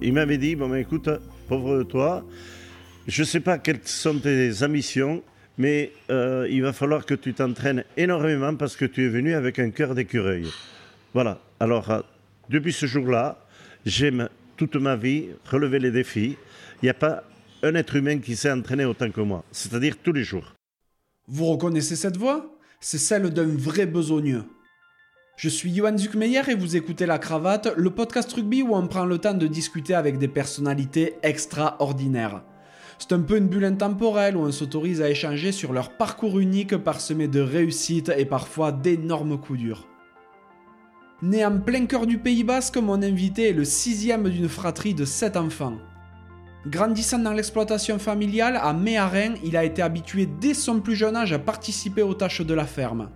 il m'avait dit, bon, ben, écoute, pauvre toi, je ne sais pas quelles sont tes ambitions, mais euh, il va falloir que tu t'entraînes énormément parce que tu es venu avec un cœur d'écureuil. Voilà. Alors, euh, depuis ce jour-là, j'aime toute ma vie relever les défis. Il n'y a pas un être humain qui s'est entraîné autant que moi, c'est-à-dire tous les jours. Vous reconnaissez cette voix C'est celle d'un vrai besogneux. Je suis Johan Zuckmeyer et vous écoutez La Cravate, le podcast rugby où on prend le temps de discuter avec des personnalités extraordinaires. C'est un peu une bulle intemporelle où on s'autorise à échanger sur leur parcours unique parsemé de réussites et parfois d'énormes coups durs. Né en plein cœur du Pays Basque, mon invité est le sixième d'une fratrie de sept enfants. Grandissant dans l'exploitation familiale, à Méharin, il a été habitué dès son plus jeune âge à participer aux tâches de la ferme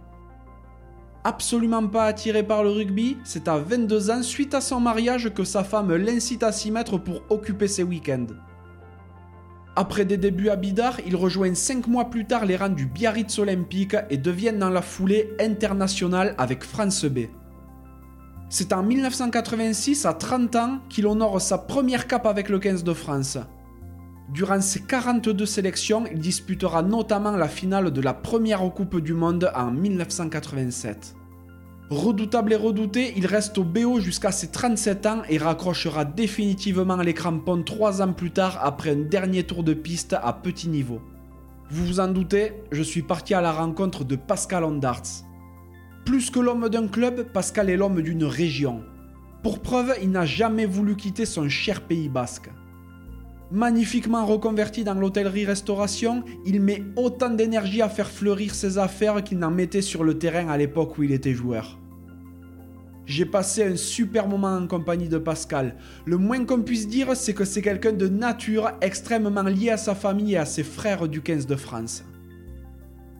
absolument pas attiré par le rugby, c'est à 22 ans, suite à son mariage, que sa femme l'incite à s'y mettre pour occuper ses week-ends. Après des débuts à Bidar, il rejoint 5 mois plus tard les rangs du Biarritz Olympique et devient dans la foulée international avec France B. C'est en 1986, à 30 ans, qu'il honore sa première cape avec le 15 de France. Durant ses 42 sélections, il disputera notamment la finale de la première Coupe du Monde en 1987. Redoutable et redouté, il reste au BO jusqu'à ses 37 ans et raccrochera définitivement les crampons 3 ans plus tard après un dernier tour de piste à petit niveau. Vous vous en doutez, je suis parti à la rencontre de Pascal Ondarts. Plus que l'homme d'un club, Pascal est l'homme d'une région. Pour preuve, il n'a jamais voulu quitter son cher pays basque. Magnifiquement reconverti dans l'hôtellerie-restauration, il met autant d'énergie à faire fleurir ses affaires qu'il n'en mettait sur le terrain à l'époque où il était joueur. J'ai passé un super moment en compagnie de Pascal. Le moins qu'on puisse dire, c'est que c'est quelqu'un de nature extrêmement lié à sa famille et à ses frères du 15 de France.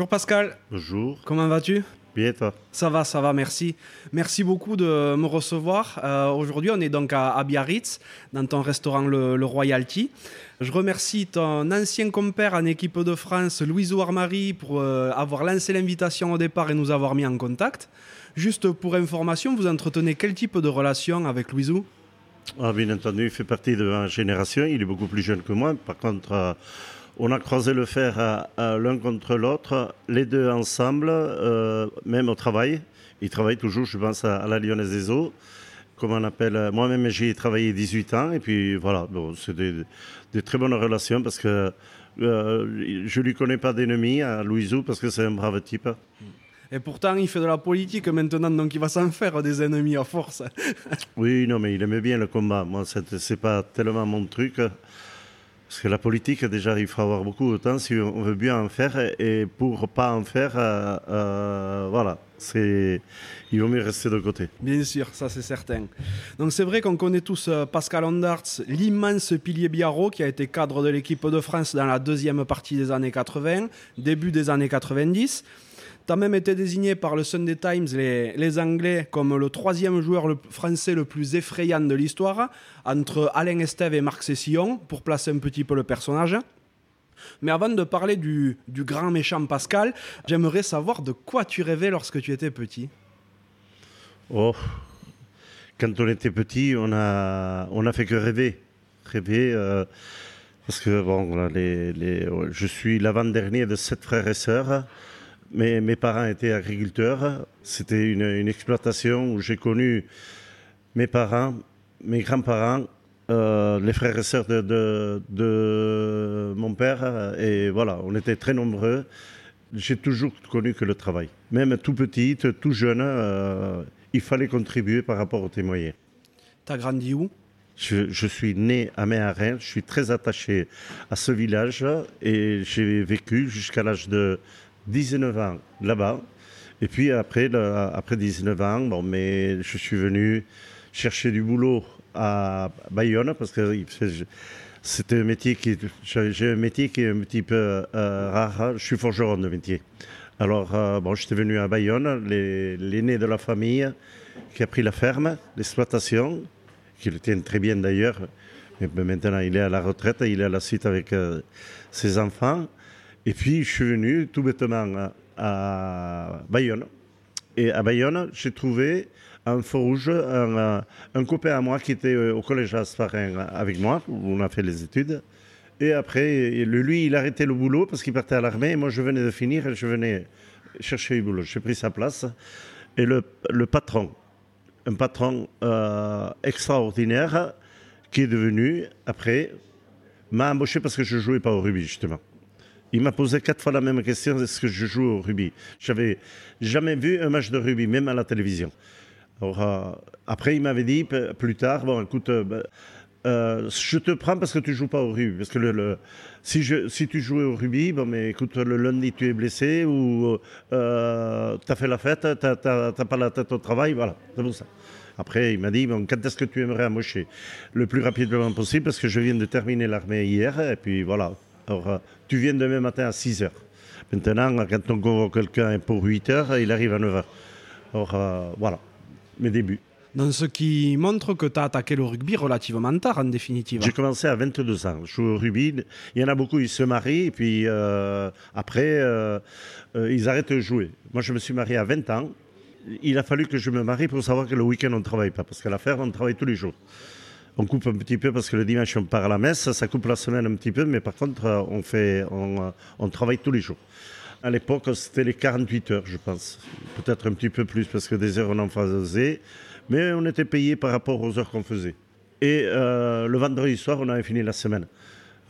Bonjour Pascal. Bonjour. Comment vas-tu? Bien toi? Ça va, ça va, merci. Merci beaucoup de me recevoir. Euh, aujourd'hui, on est donc à, Biarritz, dans ton restaurant le, Royalty. Je remercie ton ancien compère en équipe de France, Louiso Armari, pour euh, avoir lancé l'invitation au départ et nous avoir mis en contact. Juste pour information, vous entretenez quel type de relation avec Louiso ah, Bien entendu, il fait partie de ma génération. Il est beaucoup plus jeune que moi. Par contre... Euh, on a croisé le fer l'un contre l'autre, les deux ensemble, euh, même au travail. Ils travaillent toujours, je pense, à, la Lyonnaise des Eaux. Comme on appelle, moi-même j'ai travaillé 18 ans et puis voilà, bon, c'est des, très bonnes relations parce que euh, je lui connais pas d'ennemi à Louisou parce que c'est un brave type. Et pourtant, il fait de la politique maintenant, donc il va s'en faire des ennemis à force. oui, non, mais il aimait bien le combat. Moi, c'est pas tellement mon truc. Parce que la politique, déjà, il faut avoir beaucoup de temps si on veut bien en faire. Et pour pas en faire, euh, euh, voilà, il vaut mieux rester de côté. Bien sûr, ça c'est certain. Donc c'est vrai qu'on connaît tous euh, Pascal Ondarts, l'immense pilier Biarro, qui a été cadre de l'équipe de France dans la deuxième partie des années 80, début des années 90. Tu as même été désigné par le Sunday Times, les, Anglais, comme le troisième joueur français le plus effrayant de l'histoire, entre Alain Estève et Marc Cessillon, pour placer un petit peu le personnage. Mais avant de parler du, grand méchant Pascal, j'aimerais savoir de quoi tu rêvais lorsque tu étais petit. Oh, quand on était petit, on a, on a fait que rêver. Rêver, euh, parce que bon, les, je suis l'avant-dernier de sept frères et sœurs. Mes, mes parents étaient agriculteurs. C'était une, exploitation où j'ai connu mes parents, mes grands-parents, euh, les frères et sœurs de, de, mon père. Et voilà, on était très nombreux. J'ai toujours connu que le travail. Même tout petit, tout jeune, euh, il fallait contribuer par rapport aux témoins. T'as grandi où? Je, je, suis né à Méharin, je suis très attaché à ce village et j'ai vécu jusqu'à l'âge de 19 ans là-bas. Et puis après, après 19 ans, bon, mais je suis venu chercher du boulot à Bayonne parce que c'était un métier qui, j'ai un métier qui est un petit peu rare. Je suis forgeron de métier. Alors, bon, j'étais venu à Bayonne, l'aîné de la famille qui a pris la ferme, l'exploitation, qui le tient très bien d'ailleurs. Maintenant, il est à la retraite, il est à la suite avec ses enfants. Et puis, je suis venu tout bêtement à Bayonne. Et à Bayonne, j'ai trouvé un feu rouge, un, un, copain à moi qui était euh, au collège Asparin avec moi, où on a fait les études. Et après, lui, il a arrêté le boulot parce qu'il partait à l'armée. Et moi, je venais de finir et je venais chercher du boulot. J'ai pris sa place. Et le, patron, un patron euh, extraordinaire, qui est devenu, après, m'a embauché parce que je ne jouais pas au rugby, justement. Il m'a posé quatre fois la même question est-ce que je joue au rugby? J'avais jamais vu un match de rugby, même à la télévision. Euh, après, il m'avait dit plus tard bon, écoute, euh, ben, euh, je te prends parce que tu joues pas au rugby. Parce que si, tu jouais au rugby, bon, mais écoute, le lundi tu es blessé ou tu as fait la fête, tu n'as pas la tête au travail, voilà, c'est ça. Après, il m'a dit bon, quand est-ce que tu aimerais embaucher Le plus rapidement possible parce que je viens de terminer l'armée hier et puis voilà. Alors, tu viens demain matin à 6 h. Maintenant, quand on convoque quelqu'un pour 8 h, il arrive à 9 h. Alors, euh, voilà, mes débuts. Dans ce qui montre que tu as attaqué le rugby relativement tard, en définitive. J'ai commencé à 22 ans. Je joue au rugby. Il y en a beaucoup, ils se marient, et puis euh, après, euh, ils arrêtent de jouer. Moi, je me suis marié à 20 ans. Il a fallu que je me marie pour savoir que le week-end, on ne travaille pas, parce qu'à la ferme, on travaille tous les jours on coupe un petit peu parce que le dimanche on part à la messe, ça coupe la semaine un petit peu, mais par contre euh, on, fait, euh, on, travaille tous les jours. À l'époque, c'était les 48 heures, je pense. Peut-être un petit peu plus parce que des heures on en faisait, mais on était payé par rapport aux heures qu'on faisait. Et euh, le vendredi soir, on avait fini la semaine.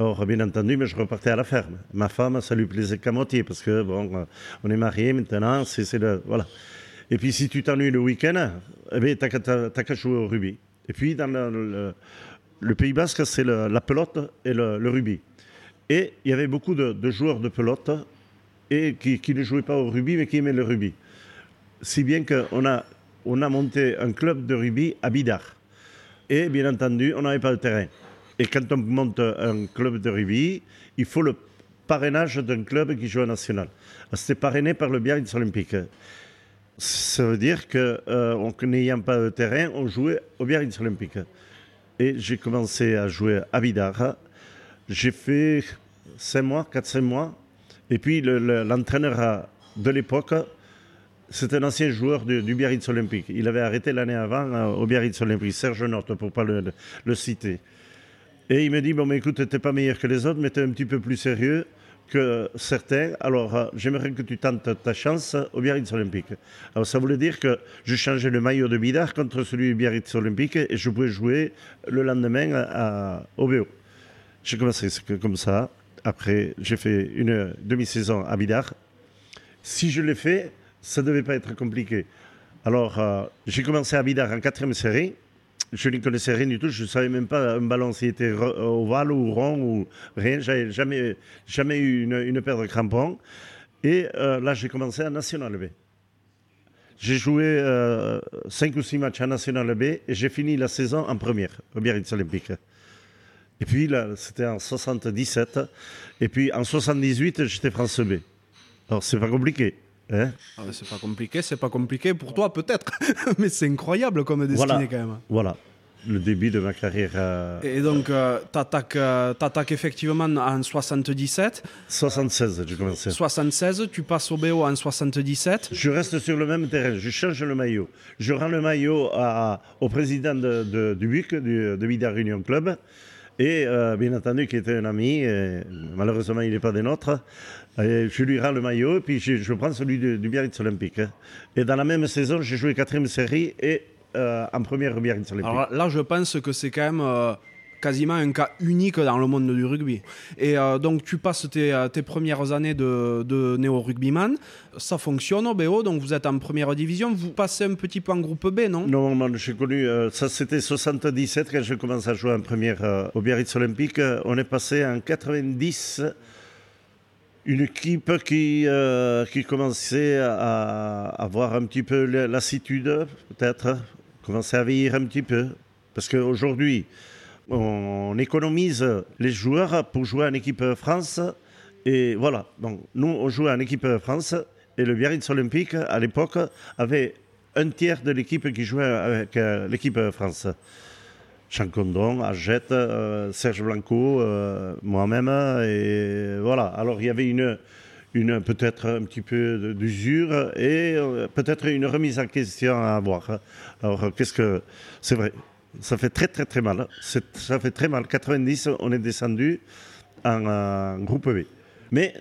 Or, bien entendu, mais je repartais à la ferme. Ma femme, ça lui plaisait qu'à moitié parce que bon, on est mariés maintenant, c'est le voilà. Et puis si tu t'ennuies le week-end, eh bien, t'as qu'à jouer au rugby. Et puis, dans le, Pays Basque, c'est la pelote et le, rugby. Et il y avait beaucoup de, joueurs de pelote et qui, ne jouaient pas au rugby, mais qui aimaient le rugby. Si bien qu'on a, on a monté un club de rugby à Bidar. Et bien entendu, on n'avait pas de terrain. Et quand on monte un club de rugby, il faut le parrainage d'un club qui joue à national. C'est parrainé par le Biarritz Olympique. Ça veut dire qu'en euh, n'ayant pas de terrain, on jouait au Biarritz Olympique. Et j'ai commencé à jouer à Bidar. J'ai fait 5 mois, 4-5 mois. Et puis l'entraîneur de l'époque, c'est un ancien joueur du, Biarritz Olympique. Il avait arrêté l'année avant euh, au Biarritz Olympique, Serge Norte, pour ne pas le, citer. Et il me dit, bon, mais écoute, tu n'es pas meilleur que les autres, mais tu es un petit peu plus sérieux que certains. Alors, euh, j'aimerais que tu tentes ta chance au Biarritz Olympique. Alors, ça voulait dire que je changeais le maillot de Bidar contre celui du Biarritz Olympique et je pouvais jouer le lendemain à, au BO. J'ai commencé comme ça. Après, j'ai fait une demi-saison à Bidar. Si je l'ai fait, ça ne devait pas être compliqué. Alors, euh, j'ai commencé à Bidar en quatrième série je n'y connaissais rien du tout. Je ne savais même pas un ballon s'il était ovale ou rond ou rien. J'avais jamais, jamais eu une, paire de crampons. Et euh, là, j'ai commencé à National B. J'ai joué euh, 5 ou 6 matchs à National B et j'ai fini la saison en première au Biarritz Olympique. Et puis là, c'était en 77. Et puis en 78, j'étais France B. Alors, c'est pas compliqué. Hein ah, c'est pas compliqué, c'est pas compliqué pour toi peut-être, mais c'est incroyable comme destinée quand même. Voilà, le début de ma carrière. Euh, Et donc, euh, tu attaques, euh, effectivement en 77. 76, j'ai commencé. 76, tu passes au BO en 77. Je reste sur le même terrain, je change le maillot. Je rends le maillot à, au président de, du BUC, du, de Vida Union Club. Et bien entendu, qui était un ami, malheureusement il n'est pas des nôtres, je lui rends le maillot et puis je, prends celui du, Biarritz Olympique. Hein. Et dans la même saison, j'ai joué quatrième série et euh, en première Biarritz Olympique. Alors là, je pense que c'est quand même euh, quasiment un cas unique dans le monde du rugby. Et euh, donc, tu passes tes, premières années de, de néo-rugbyman. Ça fonctionne au BO, donc vous êtes en première division. Vous passez un petit peu en groupe B, non? Non, j'ai connu, ça c'était 77 quand j'ai commencé à jouer en première au Biarritz Olympique. On est passé en 90 une équipe qui, euh, commençait à avoir un petit peu lassitude, peut-être, commençait à vieillir un petit peu. Parce qu'aujourd'hui, on économise les joueurs pour jouer en équipe France. Et voilà, donc nous, on jouait en équipe France et le Biarritz Olympique, à l'époque, avait un tiers de l'équipe qui jouait avec euh, l'équipe France. Jean Condon, euh, Serge Blanco, euh, moi-même, et voilà. Alors il y avait une, une peut-être un petit peu d'usure et peut-être une remise en question à avoir. Alors qu'est-ce que c'est vrai ça fait très très très mal. Ça fait très mal. 90, on est descendu en, groupe B. Mais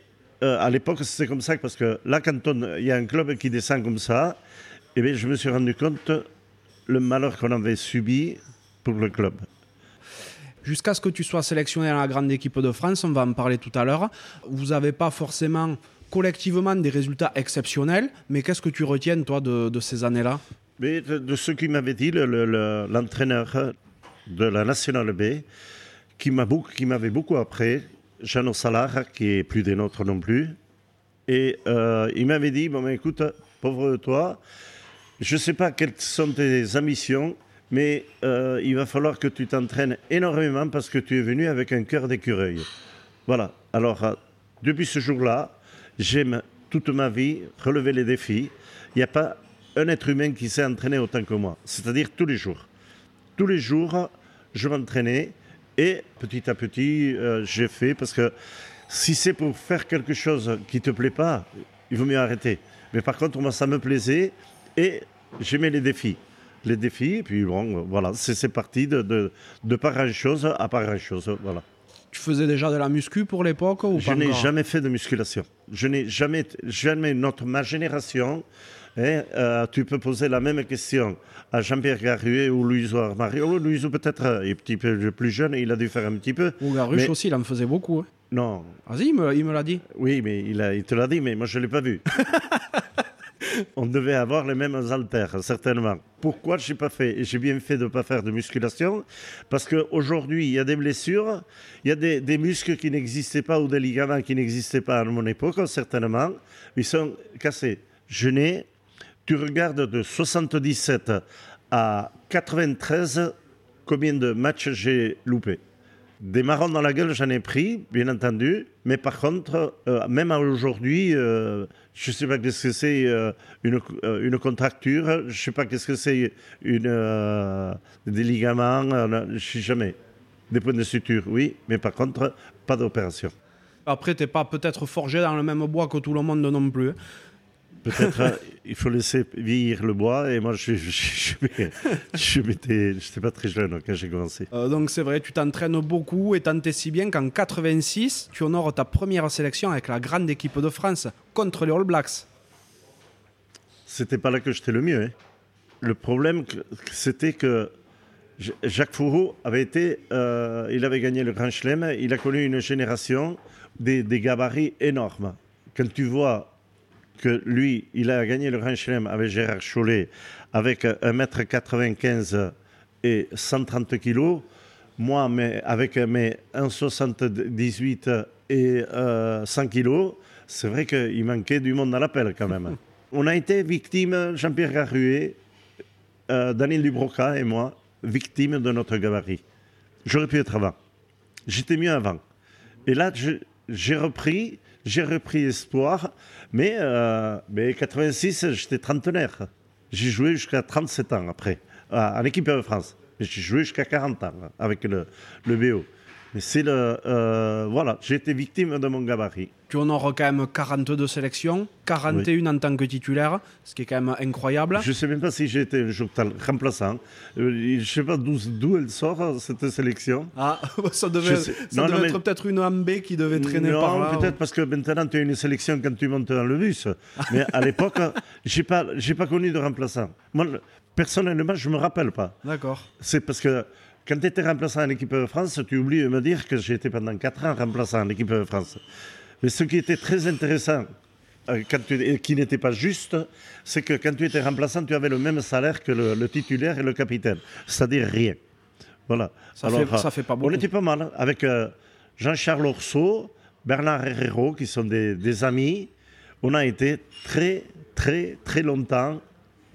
euh, à l'époque, c'était comme ça parce que là, quand il y a un club qui descend comme ça, eh bien, je me suis rendu compte le malheur qu'on avait subi pour le club. Jusqu'à ce que tu sois sélectionné dans la grande équipe de France, on va en parler tout à l'heure. Vous n'avez pas forcément collectivement des résultats exceptionnels, mais qu'est-ce que tu retiens, toi, de ces années-là? Mais de, ce qu'il m'avait dit l'entraîneur de la Nationale B, qui m'avait beaucoup appris, Jean Salar, qui est plus des nôtres non plus. Et euh, il m'avait dit, bon, écoute, pauvre toi, je ne sais pas quelles sont tes ambitions, mais euh, il va falloir que tu t'entraînes énormément parce que tu es venu avec un cœur d'écureuil. Voilà. Alors, euh, depuis ce jour-là, j'aime toute ma vie relever les défis. Il n'y a pas un être humain qui s'est entraîné autant que moi, c'est-à-dire tous les jours. Tous les jours, je m'entraînais et petit à petit, euh, j'ai fait parce que si c'est pour faire quelque chose qui ne te plaît pas, il vaut mieux arrêter. Mais par contre, moi, ça me plaisait et j'aimais les défis. Les défis, et puis bon, voilà, c'est parti de, de, de pas grand-chose à pas grand-chose. Voilà. Tu faisais déjà de la muscu pour l'époque ou Je n'ai jamais fait de musculation. Je n'ai jamais, jamais notre ma génération et, euh, tu peux poser la même question à Jean-Pierre Garuet ou Louis Mario. Louis peut-être est un petit peu plus jeune, il a dû faire un petit peu. Ou Garuche aussi, il en faisait beaucoup. Hein. Non. Vas-y, il me, l'a dit. Oui, mais il, a, il te l'a dit, mais moi je ne l'ai pas vu. on devait avoir les mêmes haltères, certainement. Pourquoi je n'ai pas fait J'ai bien fait de ne pas faire de musculation, parce qu'aujourd'hui, il y a des blessures, il y a des, muscles qui n'existaient pas ou des ligaments qui n'existaient pas à mon époque, certainement. Ils sont cassés. Je n'ai tu regardes de 77 à 93, combien de matchs j'ai loupé Des marrons dans la gueule, j'en ai pris, bien entendu, mais par contre, euh, même aujourd'hui, euh, je ne sais pas ce que c'est euh, une, une, contracture, je ne sais pas ce que c'est une, des ligaments, je ne sais jamais. Des points de suture, oui, mais par contre, pas d'opération. Après, tu n'es pas peut-être forgé dans le même bois que tout le monde non plus. Hein. Peut-être euh, il faut laisser vieillir le bois. Et moi, je n'étais pas très jeune quand j'ai commencé. Euh, donc c'est vrai, tu t'entraînes beaucoup et tant si bien qu'en 86, tu honores ta première sélection avec la grande équipe de France contre les All Blacks. C'était pas là que j'étais le mieux. Hein. Le problème, c'était que Jacques Fourreau avait été, euh, il avait gagné le Grand Chelem, il a connu une génération des, des gabarits énormes. Quand tu vois que lui, il a gagné le Grand Chelem avec Gérard Chollet avec 1m95 et 130 kg. Moi, mais avec mes 1,78 et 100 euh, kg, c'est vrai qu'il manquait du monde à l'appel quand même. On a été victime, Jean-Pierre Garruet, euh, Daniel Dubroca et moi, victimes de notre gabarit. J'aurais pu être avant. J'étais mieux avant. Et là, j'ai repris j'ai repris espoir, mais, euh, mais 86, j'étais trentenaire. J'ai joué jusqu'à 37 ans après, en équipe de France. J'ai joué jusqu'à 40 ans avec le, le BO. Mais c'est le. Euh, voilà, j'ai été victime de mon gabarit. Tu honores quand même 42 sélections, 41 en tant que titulaire, ce qui est quand même incroyable. Je ne sais même pas si j'ai été un jour remplaçant. Euh, je ne sais pas d'où elle sort, cette sélection. Ah, ça devait, être peut-être une AMB qui devait traîner par là. peut-être parce que maintenant tu as une sélection quand tu montes dans le bus. Mais à l'époque, je n'ai pas, pas connu de remplaçant. Moi, personnellement, je ne me rappelle pas. D'accord. C'est parce que quand tu étais remplaçant en équipe de France, tu oublies de me dire que j'ai été pendant 4 ans remplaçant en équipe de France. Mais ce qui était très intéressant, euh, et qui n'était pas juste, c'est que quand tu étais remplaçant, tu avais le même salaire que le, titulaire et le capitaine, c'est-à-dire rien. Voilà. Ça, fait, ça fait pas beaucoup. On était pas mal, avec euh, Jean-Charles Orso, Bernard Herrero, qui sont des, des, amis. On a été très, très, très longtemps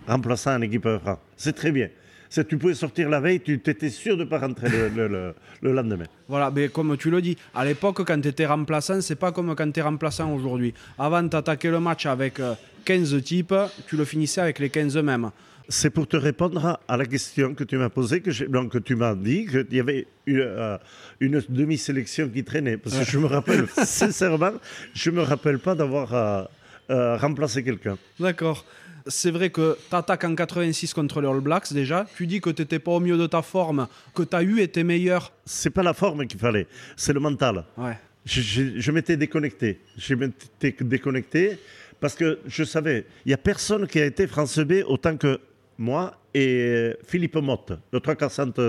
remplaçant en équipe de France. C'est très bien. C'est tu pouvais sortir la veille, tu étais sûr de ne pas rentrer le, lendemain. Voilà, mais comme tu le dis, à l'époque, quand tu étais remplaçant, c'est pas comme quand tu es remplaçant aujourd'hui. Avant, tu attaquais le match avec 15 euh, types, tu le finissais avec les 15 mêmes. C'est pour te répondre à la question que tu m'as posée, que, donc, que tu m'as dit qu'il y avait une, euh, demi-sélection qui traînait. Parce que je me rappelle, sincèrement, je ne me rappelle pas d'avoir euh, euh, remplacé quelqu'un. D'accord. C'est vrai que tu attaques en 86 contre les All Blacks déjà. Tu dis que tu n'étais pas au mieux de ta forme, que tu as eu été meilleur. C'est pas la forme qu'il fallait, c'est le mental. Ouais. Je, je m'étais déconnecté. Je m'étais déconnecté parce que je savais, il n'y a personne qui a été France B autant que moi et Philippe Motte, le 340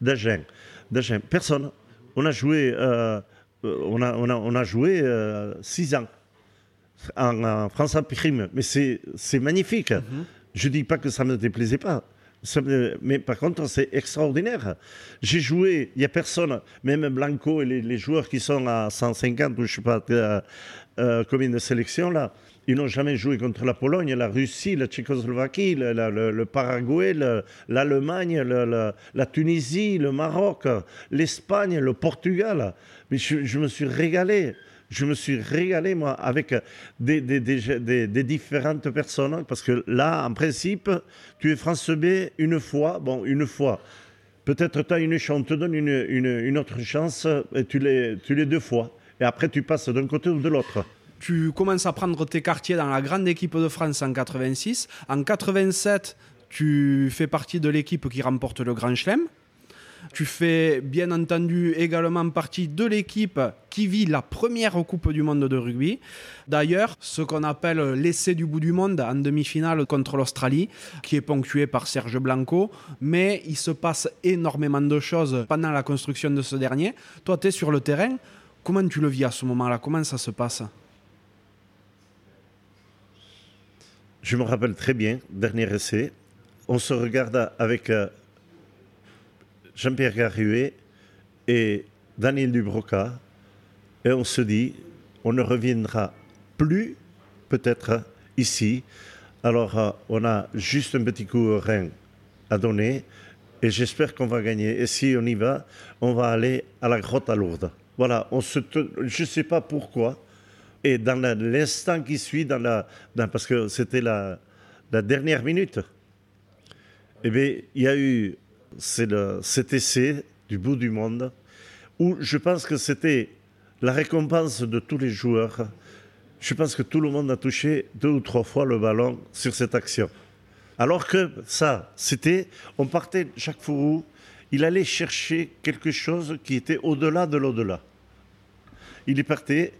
d'Agen. Personne. On a joué, euh, on a, on a, on a joué euh, six ans en, France en prime. Mais c'est magnifique. Mhm. Je ne dis pas que ça ne me déplaisait pas. mais par contre, c'est extraordinaire. J'ai joué, il n'y a personne, même Blanco et les, joueurs qui sont à 150 ou je ne sais pas euh, combien de sélections là, ils n'ont jamais joué contre la Pologne, la Russie, la Tchécoslovaquie, le, Paraguay, l'Allemagne, la Tunisie, le Maroc, l'Espagne, le Portugal. Mais je, me suis régalé. Je me suis régalé, moi, avec des, des, différentes personnes. Parce que là, en principe, tu es France B une fois. Bon, une fois. Peut-être tu as une chance, on te donne une, autre chance, et tu l'es, tu l'es deux fois. Et après, tu passes d'un côté ou de l'autre tu commences à prendre tes quartiers dans la grande équipe de France en 86. En 87, tu fais partie de l'équipe qui remporte le Grand Chelem. Tu fais bien entendu également partie de l'équipe qui vit la première Coupe du Monde de rugby. D'ailleurs, ce qu'on appelle l'essai du bout du monde en demi-finale contre l'Australie, qui est ponctué par Serge Blanco. Mais il se passe énormément de choses pendant la construction de ce dernier. Toi, tu es sur le terrain. Comment tu le vis à ce moment-là? Comment ça se passe? Je me rappelle très bien, dernier essai, on se regarde avec euh, Jean-Pierre Garruet et Daniel Dubroca et on se dit, on ne reviendra plus peut-être ici. Alors euh, on a juste un petit coup au rein à donner et j'espère qu'on va gagner. Et si on y va, on va aller à la grotte à Lourdes. Voilà, on se je ne sais pas pourquoi, et dans l'instant qui suit, parce que c'était la, la, dernière minute, eh bien, il y a eu le, cet essai du bout du monde où je pense que c'était la récompense de tous les joueurs. Je pense que tout le monde a touché deux ou trois fois le ballon sur cette action. Alors que ça, c'était, on partait chaque fourreau, il allait chercher quelque chose qui était au-delà de l'au-delà. Il y partait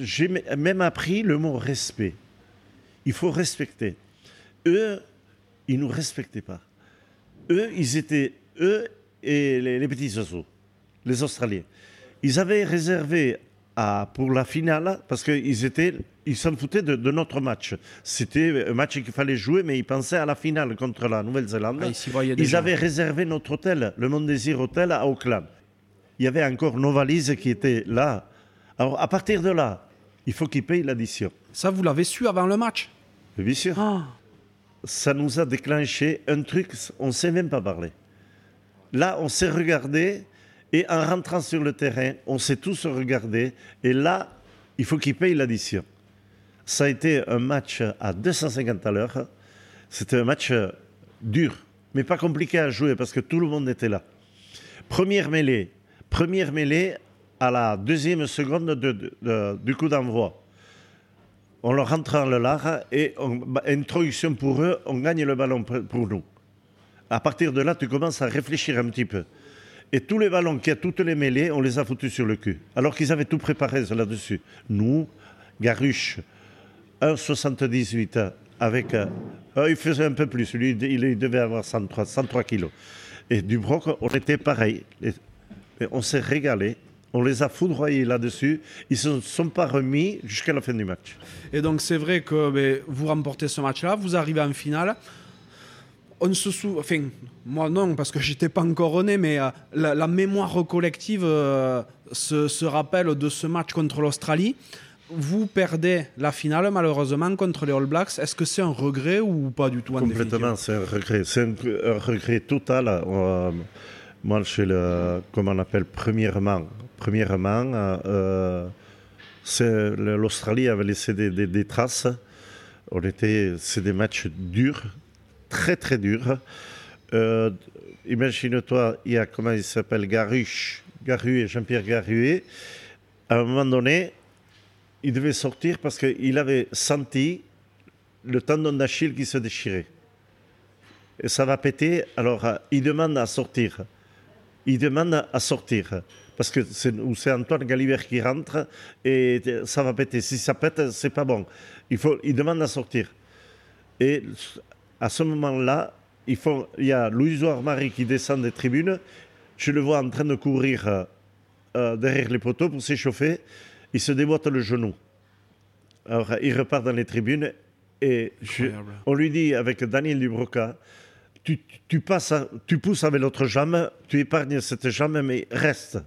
j'ai même appris le mot respect. Il faut respecter. Eux, ils ne nous respectaient pas. Eux, ils étaient, eux et les, petits oiseaux, les Australiens. Ils avaient réservé à, pour la finale, parce qu'ils étaient, ils s'en foutaient de, notre match. C'était un match qu'il fallait jouer, mais ils pensaient à la finale contre la Nouvelle-Zélande. Ah, ils avaient réservé notre hôtel, le Mondésir Hotel à Auckland il y avait encore nos valises qui étaient là. Alors, à partir de là, il faut qu'ils payent l'addition. Ça, vous l'avez su avant le match? Bien sûr. Ah. Ça nous a déclenché un truc, on ne sait même pas parler. Là, on s'est regardé, et en rentrant sur le terrain, on s'est tous regardé, et là, il faut qu'ils payent l'addition. Ça a été un match à 250 à l'heure. C'était un match dur, mais pas compliqué à jouer parce que tout le monde était là. Première mêlée, Première mêlée à la deuxième seconde du coup d'envoi. On leur rentre dans le lard et bah, introduction pour eux, on gagne le ballon pour nous. À partir de là, tu commences à réfléchir un petit peu. Et tous les ballons qui a toutes les mêlées, on les a foutus sur le cul. Alors qu'ils avaient tout préparé là-dessus. Nous, Garuche, 1,78 avec. Euh, il faisait un peu plus. Lui, il devait avoir 103, 103 kilos. Et Dubroc, on était pareil on s'est régalé. On les a foudroyés là-dessus. Ils ne se sont pas remis jusqu'à la fin du match. Et donc, c'est vrai que ben, vous remportez ce match-là, vous arrivez en finale. On se souvient, enfin, moi non, parce que j'étais pas encore né, mais euh, la, mémoire collective euh, se, rappelle de ce match contre l'Australie. vous perdez la finale malheureusement contre les All Blacks. Est-ce que c'est un regret ou pas du tout en Complètement, c'est un regret. C'est un, regret total. Euh, moi, chez le, comment on appelle, premièrement, premièrement euh, l'Australie avait laissé des, traces. On était, c'est des matchs durs, très très durs. Euh, imagine-toi, il y a comment il s'appelle Garuche, Garu et Jean-Pierre Garuet. À un moment donné, il devait sortir parce qu'il avait senti le tendon d'Achille qui se déchirait. Et ça va péter, alors euh, il demande à sortir. Il demande à sortir. Parce que c'est Antoine Galibert qui rentre et ça va péter. Si ça pète, c'est pas bon. Il, faut, il demande à sortir. Et à ce moment-là, il, faut, il y a Louis Marie qui descend des tribunes. Je le vois en train de courir euh, euh, derrière les poteaux pour s'échauffer il se déboîte le genou. Alors, il repart dans les tribunes et on lui dit avec Daniel Dubroca, tu, tu, passes, tu pousses avec l'autre jambe, tu épargnes cette jambe, mais reste.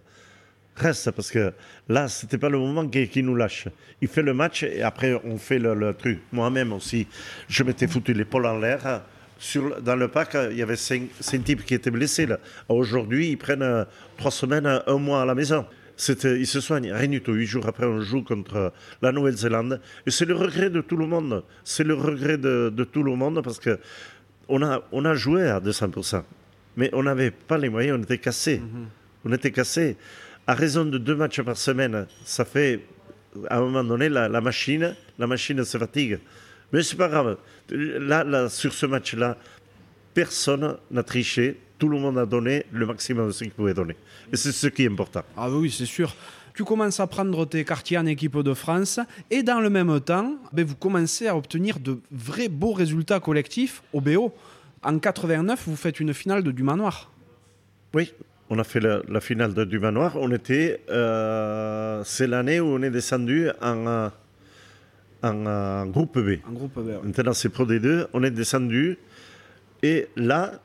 Reste, parce que là, c'était pas le moment qu'il nous lâche. Il fait le match et après, on fait le, truc. Moi-même aussi, je m'étais foutu l'épaule en l'air. Sur, dans le parc, il y avait cinq, types qui étaient blessés. Aujourd'hui, ils prennent euh, trois semaines, un mois à la maison il se soigne, rien du tout. Huit jours après, on joue contre la Nouvelle-Zélande. Et c'est le regret de tout le monde. C'est le regret de, tout le monde parce que on a, on a joué à 200%. Mais on n'avait pas les moyens, on était cassés. Mhm. On était cassés. À raison de deux matchs par semaine, ça fait, à un moment donné, la, machine, la machine se fatigue. Mais c'est pas grave. Là, là sur ce match-là, personne n'a triché tout le monde a donné le maximum de ce qu'il pouvait donner. Et c'est ce qui est important. Ah oui, c'est sûr. Tu commences à prendre tes quartiers en équipe de France et dans le même temps, ben, vous commencez à obtenir de vrais beaux résultats collectifs au BO. En 89, vous faites une finale de Dumanoir. Oui, on a fait la, finale de Dumanoir. On était, euh, c'est l'année où on est descendu en, euh, en, groupe B. En groupe B. Maintenant, c'est Pro D2. On est descendu et là,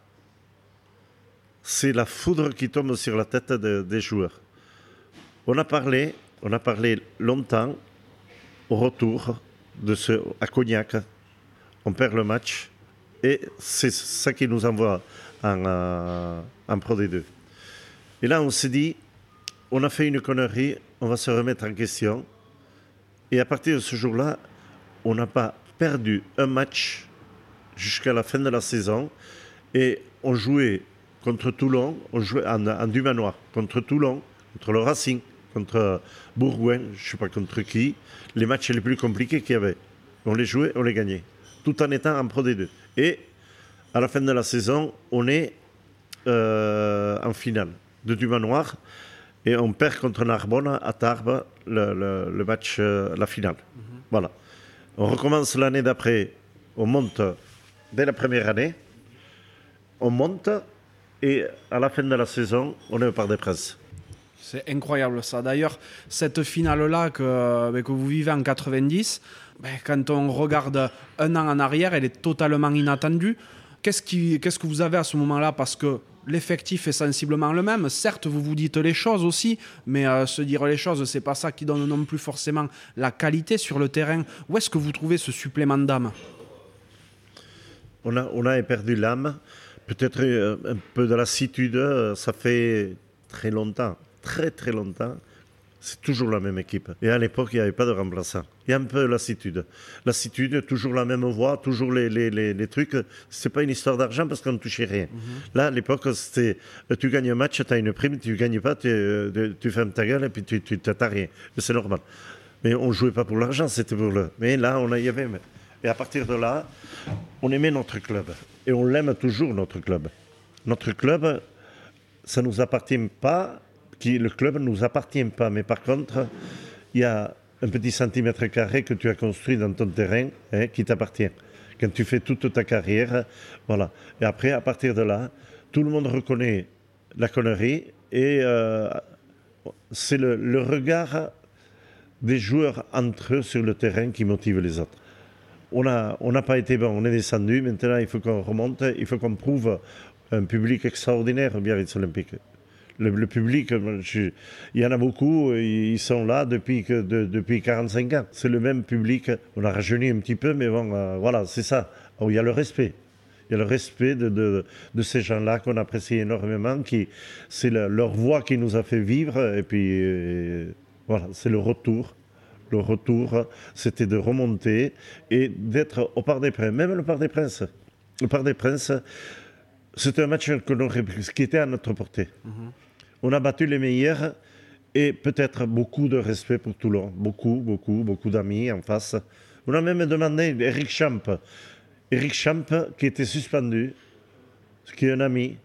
c'est la foudre qui tombe sur la tête des joueurs. On a parlé, on a parlé longtemps au retour de ce, à Cognac. On perd le match et c'est ça qui nous envoie en, euh, en Pro D2. Et là, on s'est dit, on a fait une connerie, on va se remettre en question. Et à partir de ce jour-là, on n'a pas perdu un match jusqu'à la fin de la saison. Et on jouait contre Toulon, on jouait en, en Dumanoir, contre Toulon, contre le Racing, contre Bourgoin, je ne sais pas contre qui, les matchs les plus compliqués qu'il y avait. On les jouait, on les gagnait, tout en étant en Pro D2. Et à la fin de la saison, on est euh, en finale de Dumanoir et on perd contre Narbonne à Tarbes le, match, euh, la finale. Mhm. Voilà. On recommence l'année d'après, on monte dès la première année, on monte et à la fin de la saison, on est au Parc des Princes. C'est incroyable ça. D'ailleurs, cette finale-là que, ben, que vous vivez en 90, ben, quand on regarde un an en arrière, elle est totalement inattendue. Qu'est-ce, qui, qu'est-ce que vous avez à ce moment-là? Parce que l'effectif est sensiblement le même. Certes, vous vous dites les choses aussi, mais euh, se dire les choses, c'est pas ça qui donne non plus forcément la qualité sur le terrain. Où est-ce que vous trouvez ce supplément d'âme? On a, on a perdu l'âme. Peut-être euh, un peu de lassitude, euh, ça fait très longtemps, très très longtemps. C'est toujours la même équipe. Et à l'époque, il n'y avait pas de remplaçant. Il y a un peu de lassitude. Lassitude, toujours la même voix, toujours les, les, les, trucs. C'est pas une histoire d'argent parce qu'on ne touchait rien. Mhm. Là, à l'époque, c'était tu gagnes un match, tu as une prime, tu ne gagnes pas, tu, tu, fermes ta gueule et puis tu n'as rien. C'est normal. Mais on ne jouait pas pour l'argent, c'était pour le. Mais là, on y avait. Et à partir de là, on aimait notre club. Et on l'aime toujours, notre club. Notre club, ça ne nous appartient pas, qui, le club ne nous appartient pas. Mais par contre, il y a un petit centimètre carré que tu as construit dans ton terrain hein, qui t'appartient. Quand tu fais toute ta carrière, voilà. Et après, à partir de là, tout le monde reconnaît la connerie et euh, c'est le, regard des joueurs entre eux sur le terrain qui motive les autres on n'a on pas été bon, on est descendu. Maintenant, il faut qu'on remonte, il faut qu'on prouve un public extraordinaire au Biarritz Olympique. Le, public, il y en a beaucoup, ils sont là depuis, que, depuis 45 ans. C'est le même public. On a rajeuni un petit peu, mais bon, euh, voilà, c'est ça. Oh, il y a le respect. Il y a le respect de, de, ces gens-là qu'on apprécie énormément, qui, c'est leur voix qui nous a fait vivre, et puis euh, voilà, c'est le retour. Le retour, c'était de remonter et d'être au Parc des Princes, même le Parc des Princes. Le Parc des Princes, c'était un match qui était à notre portée. Mhm. On a battu les meilleurs et peut-être beaucoup de respect pour Toulon. Beaucoup, beaucoup, beaucoup d'amis en face. On a même demandé Eric Champ. Eric Champ qui était suspendu, qui est un ami.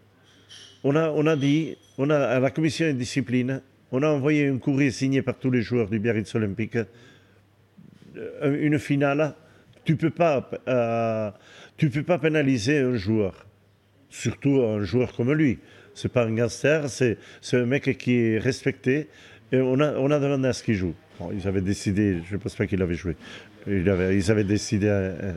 On a, on a dit, on à la commission de discipline, on a envoyé un courrier signé par tous les joueurs du Biarritz Olympique. Euh, une finale, tu ne peux, euh, peux pas pénaliser un joueur, surtout un joueur comme lui. C'est pas un gangster, c'est un mec qui est respecté. On a, demandé à ce qu'il joue. ils avaient décidé, je ne pense pas qu'il avait joué. Ils avaient, ils avaient décidé euh,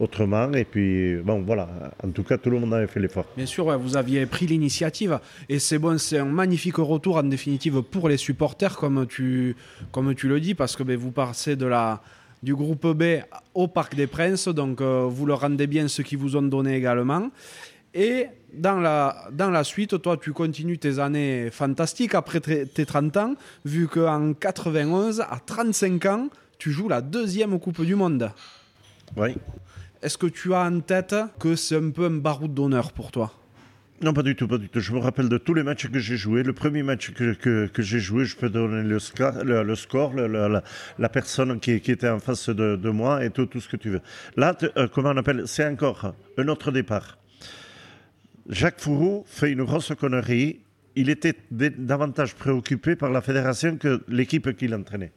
autrement. Et puis, bon, voilà. En tout cas, tout le monde avait fait l'effort. Bien sûr, vous aviez pris l'initiative. Et c'est bon, c'est un magnifique retour en définitive pour les supporters, comme tu, comme tu le dis, parce que ben, vous passez du groupe B au Parc des Princes. Donc, euh, vous leur rendez bien ce qu'ils vous ont donné également. Et dans la, dans la suite, toi, tu continues tes années fantastiques après tes 30 ans, vu qu'en 91, à 35 ans, tu joues la deuxième Coupe du Monde. Oui. Est-ce que tu as en tête que c'est un peu un baroud d'honneur pour toi? Non, pas du tout, pas du tout. Je me rappelle de tous les matchs que j'ai joués. Le premier match que, que, j'ai joué, je peux donner le, le, score, la, personne qui, qui, était en face de, de, moi et tout, tout ce que tu veux. Là, euh, comment on appelle? C'est encore un autre départ. Jacques Fourou fait une grosse connerie. Il était davantage préoccupé par la fédération que l'équipe qu'il entraînait.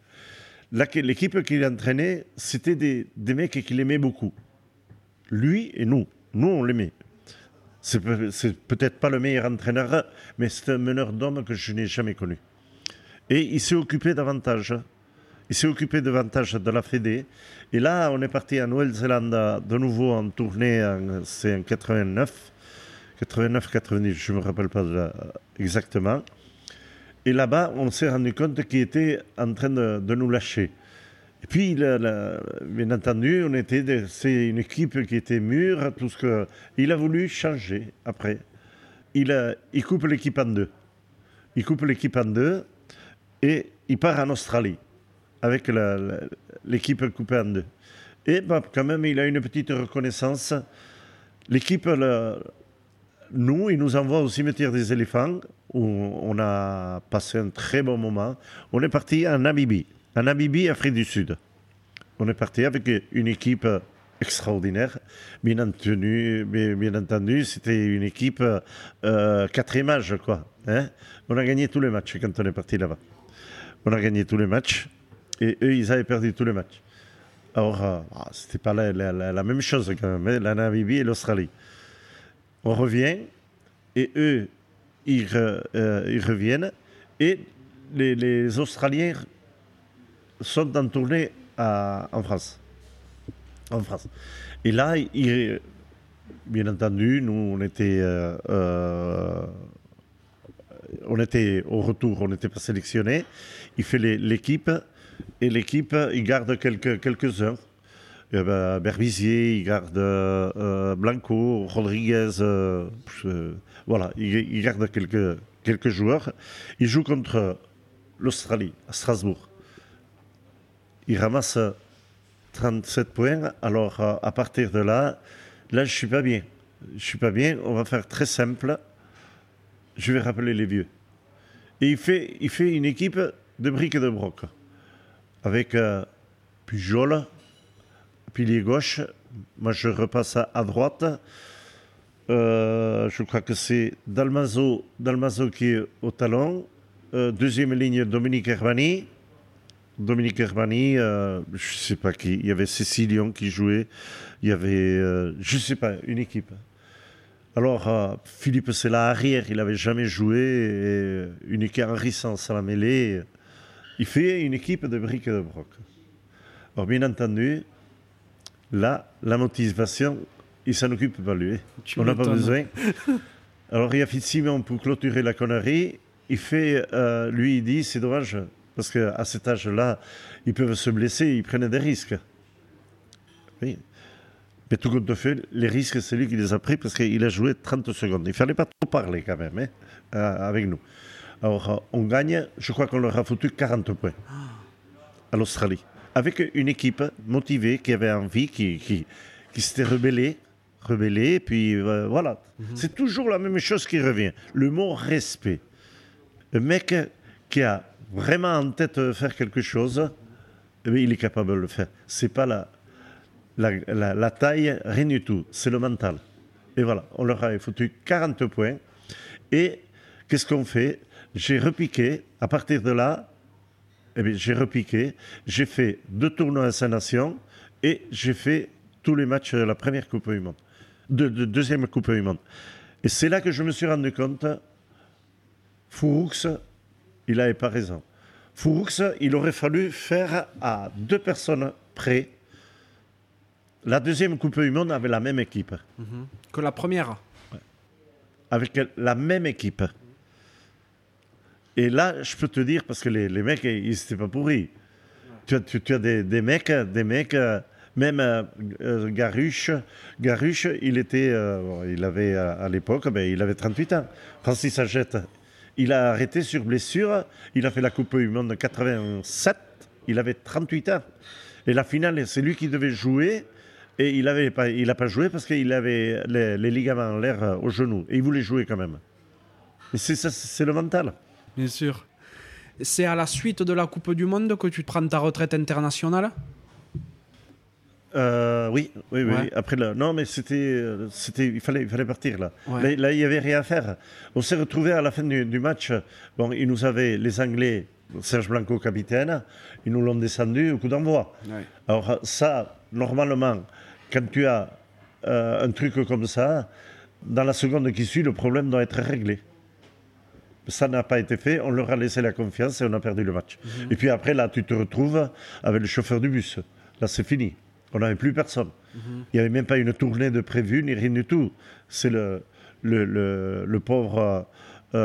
L'équipe qu'il entraînait, c'était des, des mecs qu'il aimait beaucoup. Lui et nous. Nous, on l'aimait. C'est peut-être pas le meilleur entraîneur, mais c'est un meneur d'hommes que je n'ai jamais connu. Et il s'est occupé davantage. Il s'est occupé davantage de la Fédé. Et là, on est parti en Nouvelle-Zélande de nouveau en tournée, c'est en 89. 89-90, je ne me rappelle pas exactement. Et là-bas, on s'est rendu compte qu'il était en train de, nous lâcher. Et puis, bien entendu, on était, c'est une équipe qui était mûre, tout ce que. Il a voulu changer après. Il, il coupe l'équipe en deux. Il coupe l'équipe en deux et il part en Australie avec l'équipe coupée en deux. Et bah, quand même, il a une petite reconnaissance. L'équipe nous, il nous envoie au cimetière des éléphants, où on a passé un très bon moment. On est parti en Namibie, en Namibie, Afrique du Sud. On est parti avec une équipe extraordinaire. Bien entendu, bien, entendu c'était une équipe euh, quatrième âge, quoi. Hein. on a gagné tous les matchs quand on est parti là-bas. On a gagné tous les matchs et eux, ils avaient perdu tous les matchs. Alors, euh, ah, c'était pas la, la, même chose quand même, hein, la Namibie et l'Australie. On revient et eux, ils, euh, reviennent et les, Australiens sont en tournée en France. En France. Et là, bien entendu, nous, on était, euh, euh, on était au retour, on n'était pas sélectionnés. Il fait l'équipe et l'équipe, il garde quelques, quelques-uns. Euh, Berbizier, il garde euh, Blanco, Rodriguez, euh, voilà, il, garde quelques, joueurs. Il joue contre l'Australie, à Strasbourg. Il ramasse 37 points. Alors, à partir de là, là, je suis pas bien. Je suis pas bien. On va faire très simple. Je vais rappeler les vieux. Et il fait, une équipe de briques et de broc. Avec Pujol, pilier gauche. Moi, je repasse à, droite. Euh, je crois que c'est Dalmazo, qui est au talon. Euh, deuxième ligne, Dominique Herbani. Dominique Herbani, euh, je ne sais pas qui. Il y avait Cécilion qui jouait. Il y avait, je ne sais pas, une équipe. Alors, Philippe, c'est la arrière. Il n'avait jamais joué. Une équipe enrichissante à la mêlée. Il fait une équipe de briques de broc. Alors, bien entendu, Là, la motivation, il s'en occupe pas lui. On n'a pas besoin. Alors il y a Fitzsimon pour clôturer la connerie. il fait, euh, lui, il dit, c'est dommage, parce qu'à cet âge-là, ils peuvent se blesser, ils prennent des risques. Oui. Mais tout compte fait, les risques, c'est lui qui les a pris parce qu'il a joué 30 secondes. Il ne fallait pas trop parler quand même hein, euh, avec nous. Alors, euh, on gagne, je crois qu'on leur a foutu 40 points à l'Australie. Avec une équipe motivée, qui avait envie, qui, qui, qui s'était rebellée, rebellée, puis euh, voilà. Mhm. C'est toujours la même chose qui revient. Le mot respect. Le mec qui a vraiment en tête de faire quelque chose, eh il est capable de le faire. C'est pas la, la, la, taille, rien du tout. C'est le mental. Et voilà, on leur a foutu 40 points. Et qu'est-ce qu'on fait? J'ai repiqué. À partir de là, eh j'ai repiqué. J'ai fait deux tournois à Saint-Nation et j'ai fait tous les matchs de la première Coupe du Monde, de, deuxième Coupe du Monde. Et c'est là que je me suis rendu compte, Fouroux, il n'avait pas raison. Fouroux, il aurait fallu faire à deux personnes près la deuxième Coupe du Monde avec la même équipe. Mhm. Que la première Avec la même équipe. Et là, je peux te dire, parce que les, mecs, ils n'étaient pas pourris. Tu as, des, mecs, des mecs, euh, même euh, euh, Garuche, Garuche, il était, il avait à l'époque, ben, il avait 38 ans. Francis Agette, il a arrêté sur blessure. Il a fait la Coupe du Monde en 87. Il avait 38 ans. Et la finale, c'est lui qui devait jouer. Et il n'a pas, pas joué parce qu'il avait les, ligaments en l'air euh, au genou. Et il voulait jouer quand même. C'est c'est le mental. Bien sûr. C'est à la suite de la Coupe du Monde que tu prends ta retraite internationale? Euh, oui, oui, oui. Après, là, non, mais c'était, euh, c'était, il fallait, il fallait partir là. là. il n'y avait rien à faire. On s'est retrouvé à la fin du, match. Bon, ils nous avaient, les Anglais, Serge Blanco capitaine, ils nous l'ont descendu au coup d'envoi. Alors ça, normalement, quand tu as euh, un truc comme ça, dans la seconde qui suit, le problème doit être réglé. Ça n'a pas été fait, on leur a laissé la confiance et on a perdu le match. Mhm. Et puis après, là, tu te retrouves avec le chauffeur du bus. Là, c'est fini. On n'avait plus personne. Mhm. Il n'y avait même pas une tournée de prévu, ni rien du tout. C'est le, le, pauvre euh,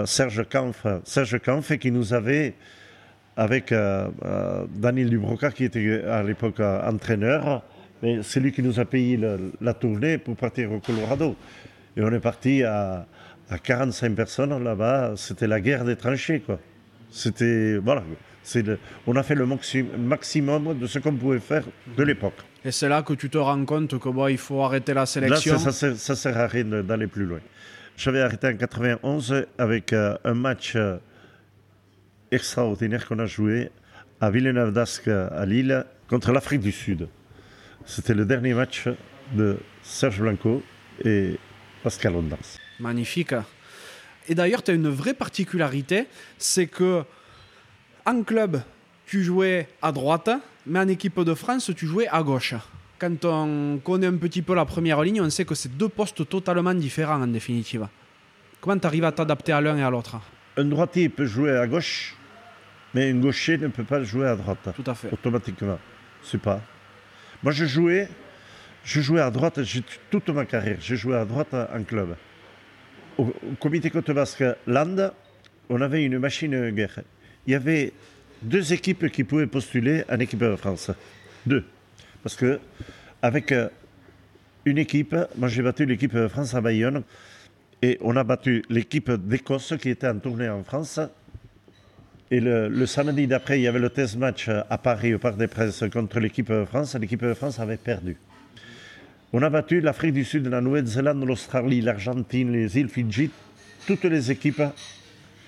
euh, Serge Kampf, Serge Kampf qui nous avait, avec Daniel Dubroca, qui était à l'époque entraîneur, mais c'est lui qui nous a payé la tournée pour partir au Colorado. Et on est parti à, 45 personnes là-bas. C'était la guerre des tranchées, quoi. C'était. Voilà. on a fait le maximum de ce qu'on pouvait faire de l'époque. Et c'est là que tu te rends compte que bon, il faut arrêter la sélection. Là, ça, ne sert à rien d'aller plus loin. J'avais arrêté en 91 avec euh, un match euh, extraordinaire qu'on a joué à Villeneuve d'Ascq à Lille contre l'Afrique du Sud. C'était le dernier match de Serge Blanco et Pascal Ondars. Magnifique. Et d'ailleurs, tu as une vraie particularité, c'est que en club, tu jouais à droite, mais en équipe de France, tu jouais à gauche. Quand on connaît un petit peu la première ligne, on sait que c'est deux postes totalement différents en définitive. Comment tu arrives à t'adapter à l'un et à l'autre? Un droitier peut jouer à gauche, mais un gaucher ne peut pas jouer à droite. Tout à fait. Automatiquement. C'est pas. Moi, je jouais, je jouais à droite toute ma carrière. J'ai joué à droite en club. Au, comité Côte Basque Land, on avait une machine guerre. Il y avait deux équipes qui pouvaient postuler en équipe de France. Deux. Parce que, avec euh, une équipe, moi j'ai battu l'équipe de France à Bayonne, et on a battu l'équipe d'Écosse qui était en tournée en France et le, samedi d'après, il y avait le test match à Paris au Parc des Princes contre l'équipe de France. L'équipe de France avait perdu. On a battu l'Afrique du Sud, la Nouvelle-Zélande, l'Australie, l'Argentine, les îles Fidji, toutes les équipes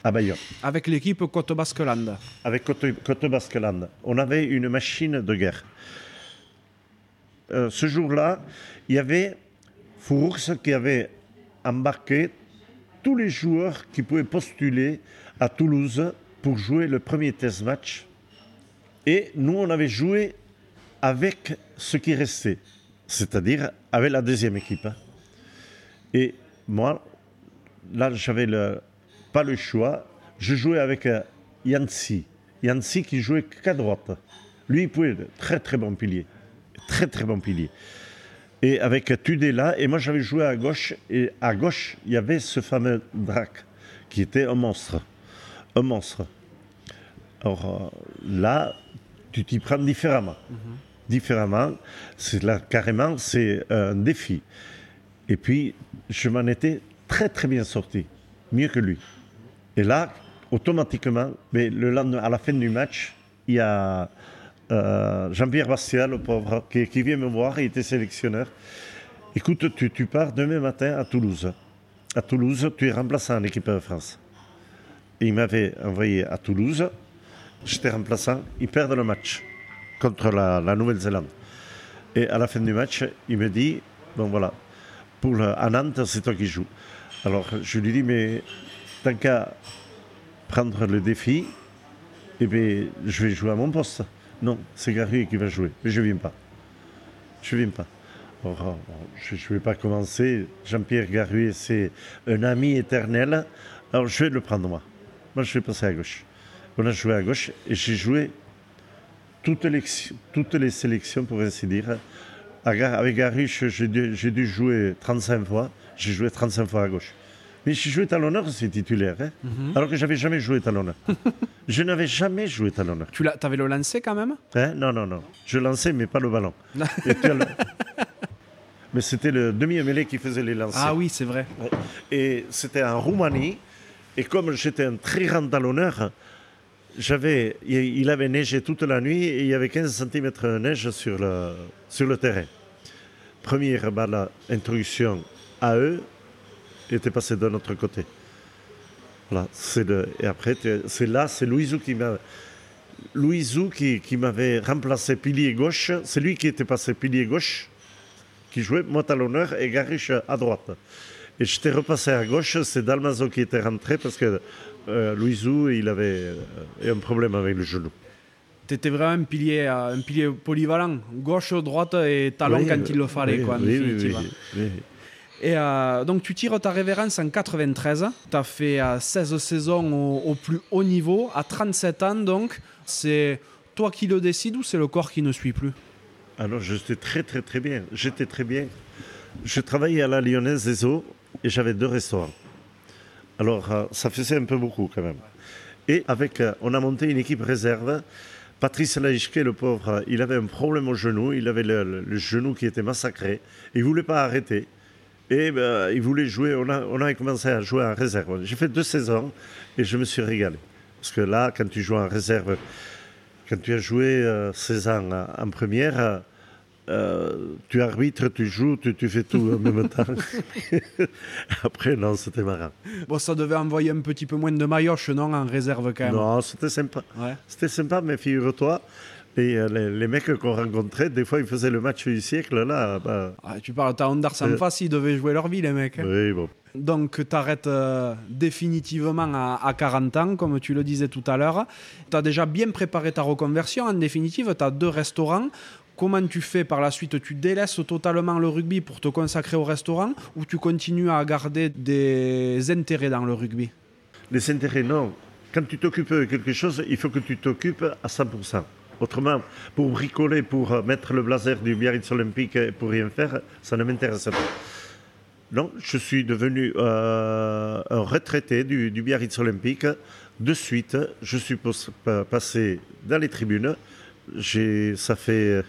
à Bayonne. Avec l'équipe Côte Basqueland. Avec Côte, Basqueland. On avait une machine de guerre. Euh, ce jour-là, il y avait Fourx qui avait embarqué tous les joueurs qui pouvaient postuler à Toulouse pour jouer le premier test match. Et nous, on avait joué avec ce qui restait, c'est-à-dire avec la deuxième équipe. Hein. Et moi, là, j'avais pas le choix. Je jouais avec euh, Yancy. Yancy qui jouait qu'à droite. Lui, il pouvait très très bon pilier. Très très bon pilier. Et avec Tudela, et moi j'avais joué à gauche, et à gauche, il y avait ce fameux Drac, qui était un monstre. un monstre. Alors euh, là, tu t'y prends différemment. Différemment, c'est là carrément, c'est un défi. Et puis, je m'en étais très très bien sorti, mieux que lui. Et là, automatiquement, mais le lendemain, à la fin du match, il y a euh, Jean-Pierre Bastia, le pauvre, qui, vient me voir, il était sélectionneur. Écoute, tu, pars demain matin à Toulouse. À Toulouse, tu es remplaçant en équipe de France. Il m'avait envoyé à Toulouse, j'étais remplaçant, ils perdent le match contre la, la Nouvelle-Zélande. Et à la fin du match, il me dit, bon voilà, pour le, à Nantes, c'est toi qui joues. Alors je lui dis, mais tant qu'à prendre le défi, eh bien, je vais jouer à mon poste. Non, c'est Garrier qui va jouer. Mais je ne viens pas. Je ne viens pas. Alors, je ne vais pas commencer. Jean-Pierre Garrier, c'est un ami éternel. Alors, je vais le prendre moi. Moi, je vais passer à gauche. On a joué à gauche et j'ai joué toutes les, toutes les sélections, pour ainsi dire. Avec Garrier, j'ai dû, dû jouer 35 fois. J'ai joué 35 fois à gauche. Mais j'ai joué talonneur, c'est titulaire. Hein mm -hmm. Alors que j'avais jamais joué talonneur. je n'avais jamais joué talonneur. Tu avais le lancé quand même? Hein? Non, non, non. Je lançais, mais pas le ballon. Mais c'était le demi-mêlé qui faisait les lancers. Ah oui, c'est vrai. Et c'était en Roumanie. Et comme j'étais un très grand talonneur, j'avais, il avait neigé toute la nuit et il y avait 15 cm de neige sur le, sur le terrain. Première balle, introduction à eux, était passé de notre côté. Voilà, le, et après, c'est là, c'est Louisou qui m'a. Louisou qui, qui m'avait remplacé pilier gauche, c'est lui qui était passé pilier gauche, qui jouait moi talonneur et Gariche à droite. Et j'étais repassé à gauche, c'est Dalmazo qui était rentré parce que euh, Louisou, il avait euh, un problème avec le genou. Tu étais vraiment un pilier, un pilier polyvalent, gauche, droite et talon oui, quand il le fallait. Oui, quoi, oui, oui, oui, Et euh, donc tu tires ta révérence en 93, tu as fait euh, 16 saisons au, au, plus haut niveau, à 37 ans donc, c'est toi qui le décides ou c'est le corps qui ne suit plus? Alors j'étais très très très bien, j'étais très bien. Je travaillais à la Lyonnaise des Eaux et j'avais deux restaurants. Alors euh, ça faisait un peu beaucoup quand même. Et avec, euh, on a monté une équipe réserve. Patrice Laïchke, le pauvre, il avait un problème au genou, il avait le, genou qui était massacré, il ne voulait pas arrêter. Et ben, il voulait jouer, on a, commencé à jouer en réserve. J'ai fait deux saisons et je me suis régalé. Parce que là, quand tu joues en réserve, quand tu as joué euh, 16 ans en première, euh, tu arbitres, tu joues, tu, tu fais tout en même temps. Après, non, c'était marrant. Bon, ça devait envoyer un petit peu moins de maillotche, non, en réserve quand même Non, c'était sympa. Ouais. C'était sympa, mais figure-toi, et euh, les, les, mecs qu'on rencontrait, des fois, ils faisaient le match du siècle, là. Bah... Ah, tu parles, t'as Ondars en euh... face, ils devaient jouer leur vie, les mecs. Oui, bon. Donc, tu arrêtes euh, définitivement à, à, 40 ans, comme tu le disais tout à l'heure. Tu as déjà bien préparé ta reconversion. En définitive, tu as deux restaurants. Comment tu fais par la suite? Tu délaisses totalement le rugby pour te consacrer au restaurant ou tu continues à garder des intérêts dans le rugby? Les intérêts, non. Quand tu t'occupes de quelque chose, il faut que tu t'occupes à 100%. Autrement, pour bricoler, pour mettre le blazer du Biarritz Olympique et pour rien faire, ça ne m'intéresse pas. Non, je suis devenu euh, un retraité du, du, Biarritz Olympique. De suite, je suis passé dans les tribunes. Ça fait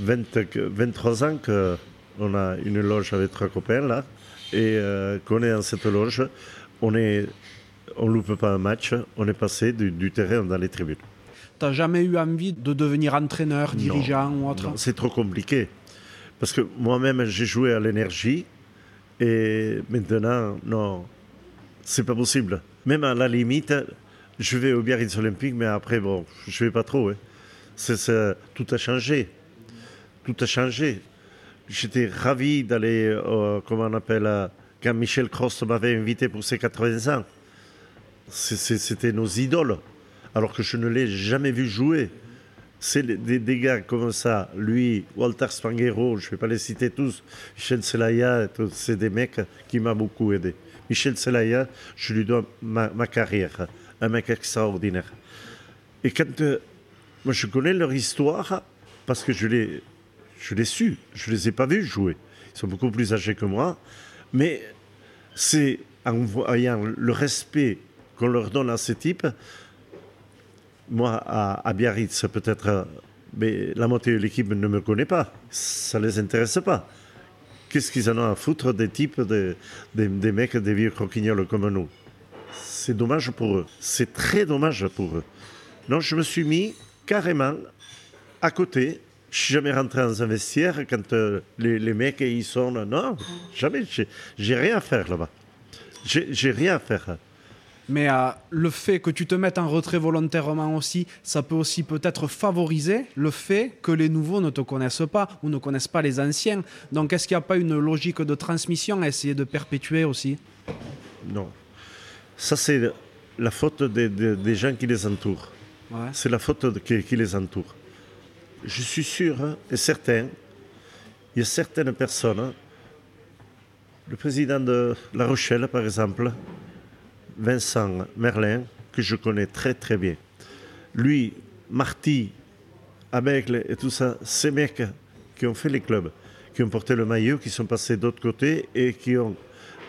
20, 23 ans qu'on a une loge avec trois copains là, et euh, qu'on est dans cette loge. On est, on loupe pas un match. On est passé du, du terrain dans les tribunes. T'as jamais eu envie de devenir entraîneur, dirigeant non, ou autre? C'est trop compliqué. Parce que moi-même, j'ai joué à l'énergie et maintenant, non, c'est pas possible. Même à la limite, je vais au Biarritz Olympique, mais après, bon, je vais pas trop. Hein. Tout a changé. Tout a changé. J'étais ravi d'aller, euh, comment on appelle, euh, quand Michel Cross m'avait invité pour ses 80 ans. C'était nos idoles alors que je ne l'ai jamais vu jouer. C'est des, gars comme ça, lui, Walter Spanghero, je ne vais pas les citer tous, Michel Selaya, c'est des mecs qui m'ont beaucoup aidé. Michel Selaya, je lui dois ma, ma, carrière, un mec extraordinaire. Et quand euh, moi je connais leur histoire, parce que je l'ai, je l'ai su, je ne les ai pas vus jouer. Ils sont beaucoup plus âgés que moi, mais c'est en voyant le respect qu'on leur donne à ces types. Moi, à, Biarritz, peut-être, mais la moitié de l'équipe ne me connaît pas. Ça ne les intéresse pas. Qu'est-ce qu'ils en ont à foutre des types, des, mecs, des vieux croquignoles comme nous? C'est dommage pour eux. C'est très dommage pour eux. Donc, je me suis mis carrément à côté je suis jamais rentré dans un vestiaire quand euh, les, les, mecs ils sont non jamais. J'ai rien à faire là-bas. J'ai rien à faire. Mais euh, le fait que tu te mettes en retrait volontairement aussi, ça peut aussi peut-être favoriser le fait que les nouveaux ne te connaissent pas ou ne connaissent pas les anciens. Donc est-ce qu'il n'y a pas une logique de transmission à essayer de perpétuer aussi? Non. Ça, c'est la faute des, gens qui les entourent. C'est la faute qui, qui les entoure je suis sûr et certain, il y a certaines personnes, le président de La Rochelle par exemple, Vincent Merlin, que je connais très très bien, lui, Marty, Abegle et tout ça, ces mecs qui ont fait les clubs, qui ont porté le maillot, qui sont passés d'autre côté et qui ont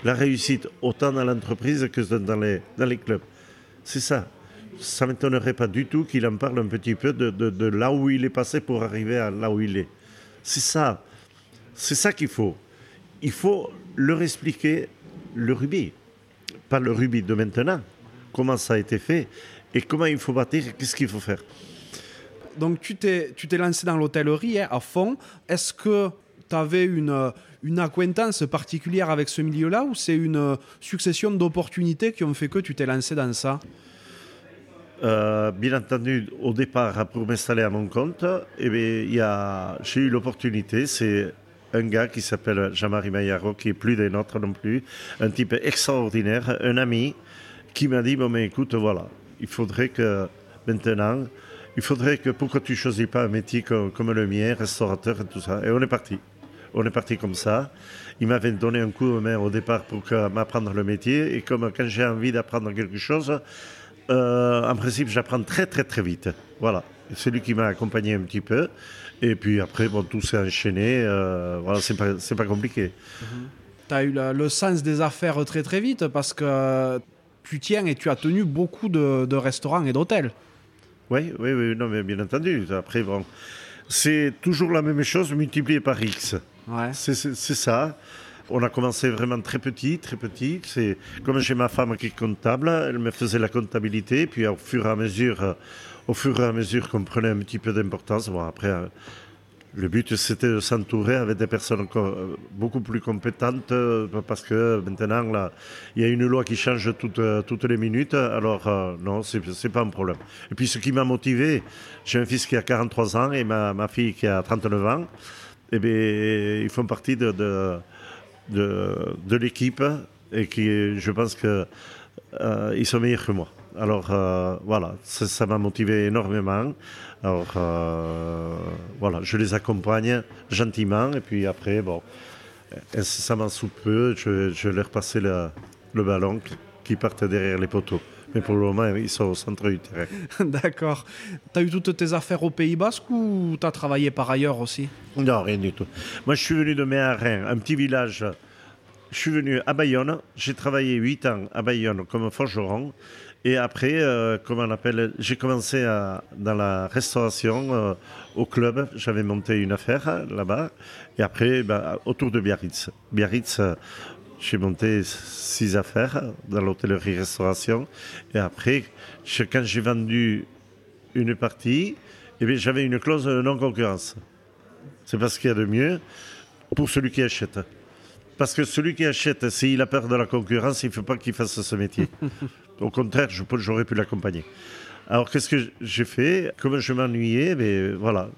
la réussite autant dans l'entreprise que dans les clubs. C'est ça ça ne m'étonnerait pas du tout qu'il en parle un petit peu de, là où il est passé pour arriver à là où il est. C'est ça. C'est ça qu'il faut. Il faut leur expliquer le rugby. Pas le rugby de maintenant. Comment ça a été fait et comment il faut bâtir, qu'est-ce qu'il faut faire. Donc tu t'es, tu t'es lancé dans l'hôtellerie hein, à fond. Est-ce que tu avais une, une acquaintance particulière avec ce milieu-là ou c'est une succession d'opportunités qui ont fait que tu t'es lancé dans ça? Euh, bien entendu, au départ, pour m'installer à mon compte, eh j'ai eu l'opportunité. C'est un gars qui s'appelle Jean-Marie Maillaro, qui est plus des nôtres non plus, un type extraordinaire, un ami, qui m'a dit Bon, mais écoute, voilà, il faudrait que maintenant, il faudrait que pourquoi tu choisis pas un métier comme, comme, le mien, restaurateur et tout ça. Et on est parti. On est parti comme ça. Il m'avait donné un coup de main au départ pour m'apprendre le métier. Et comme quand j'ai envie d'apprendre quelque chose, euh, en principe, j'apprends très très très vite. Voilà. C'est lui qui m'a accompagné un petit peu. Et puis après, bon, tout s'est enchaîné. Euh, voilà, c'est pas, pas compliqué. Tu as eu le, sens des affaires très très vite parce que tu tiens et tu as tenu beaucoup de, restaurants et d'hôtels. Oui, oui, oui, non, mais bien entendu. Après, bon, c'est toujours la même chose multiplié par X. Ouais. C'est ça. On a commencé vraiment très petit, très petit. C'est comme j'ai ma femme qui est comptable, elle me faisait la comptabilité, puis au fur et à mesure, au fur et à mesure qu'on prenait un petit peu d'importance, bon après. Euh, le but, c'était de s'entourer avec des personnes beaucoup plus compétentes euh, parce que maintenant, là, il y a une loi qui change toutes, euh, toutes les minutes. Alors, non, ce n'est pas un problème. Et puis, ce qui m'a motivé, j'ai un fils qui a 43 ans et ma, ma fille qui a 39 ans. Eh bien, ils font partie de, de l'équipe et qui, je pense qu'ils euh, sont meilleurs que moi. Alors euh, voilà, ça m'a motivé énormément. Alors euh, voilà, je les accompagne gentiment et puis après, bon, incessamment sous peu, je, je leur passais le, le ballon qui parte derrière les poteaux. Mais pour le moment, ils sont au centre du terrain. D'accord. Tu as eu toutes tes affaires au Pays Basque ou tu as travaillé par ailleurs aussi? Non, rien du tout. Moi, je suis venu de Méharin, un petit village. Je suis venu à Bayonne. J'ai travaillé 8 ans à Bayonne comme forgeron. Et après, euh, comment on appelle, j'ai commencé dans la restauration euh, au club. J'avais monté une affaire là-bas. Et après, ben, autour de Biarritz. Biarritz, j'ai monté six affaires dans l'hôtellerie-restauration. Et après, quand j'ai vendu une partie, eh j'avais une clause de non-concurrence. C'est parce qu'il y a de mieux pour celui qui achète. Parce que celui qui achète, s'il a peur de la concurrence, il ne faut pas qu'il fasse ce métier. Au contraire, j'aurais pu l'accompagner. Alors, qu'est-ce que j'ai fait? Comme je m'ennuyais, mais voilà,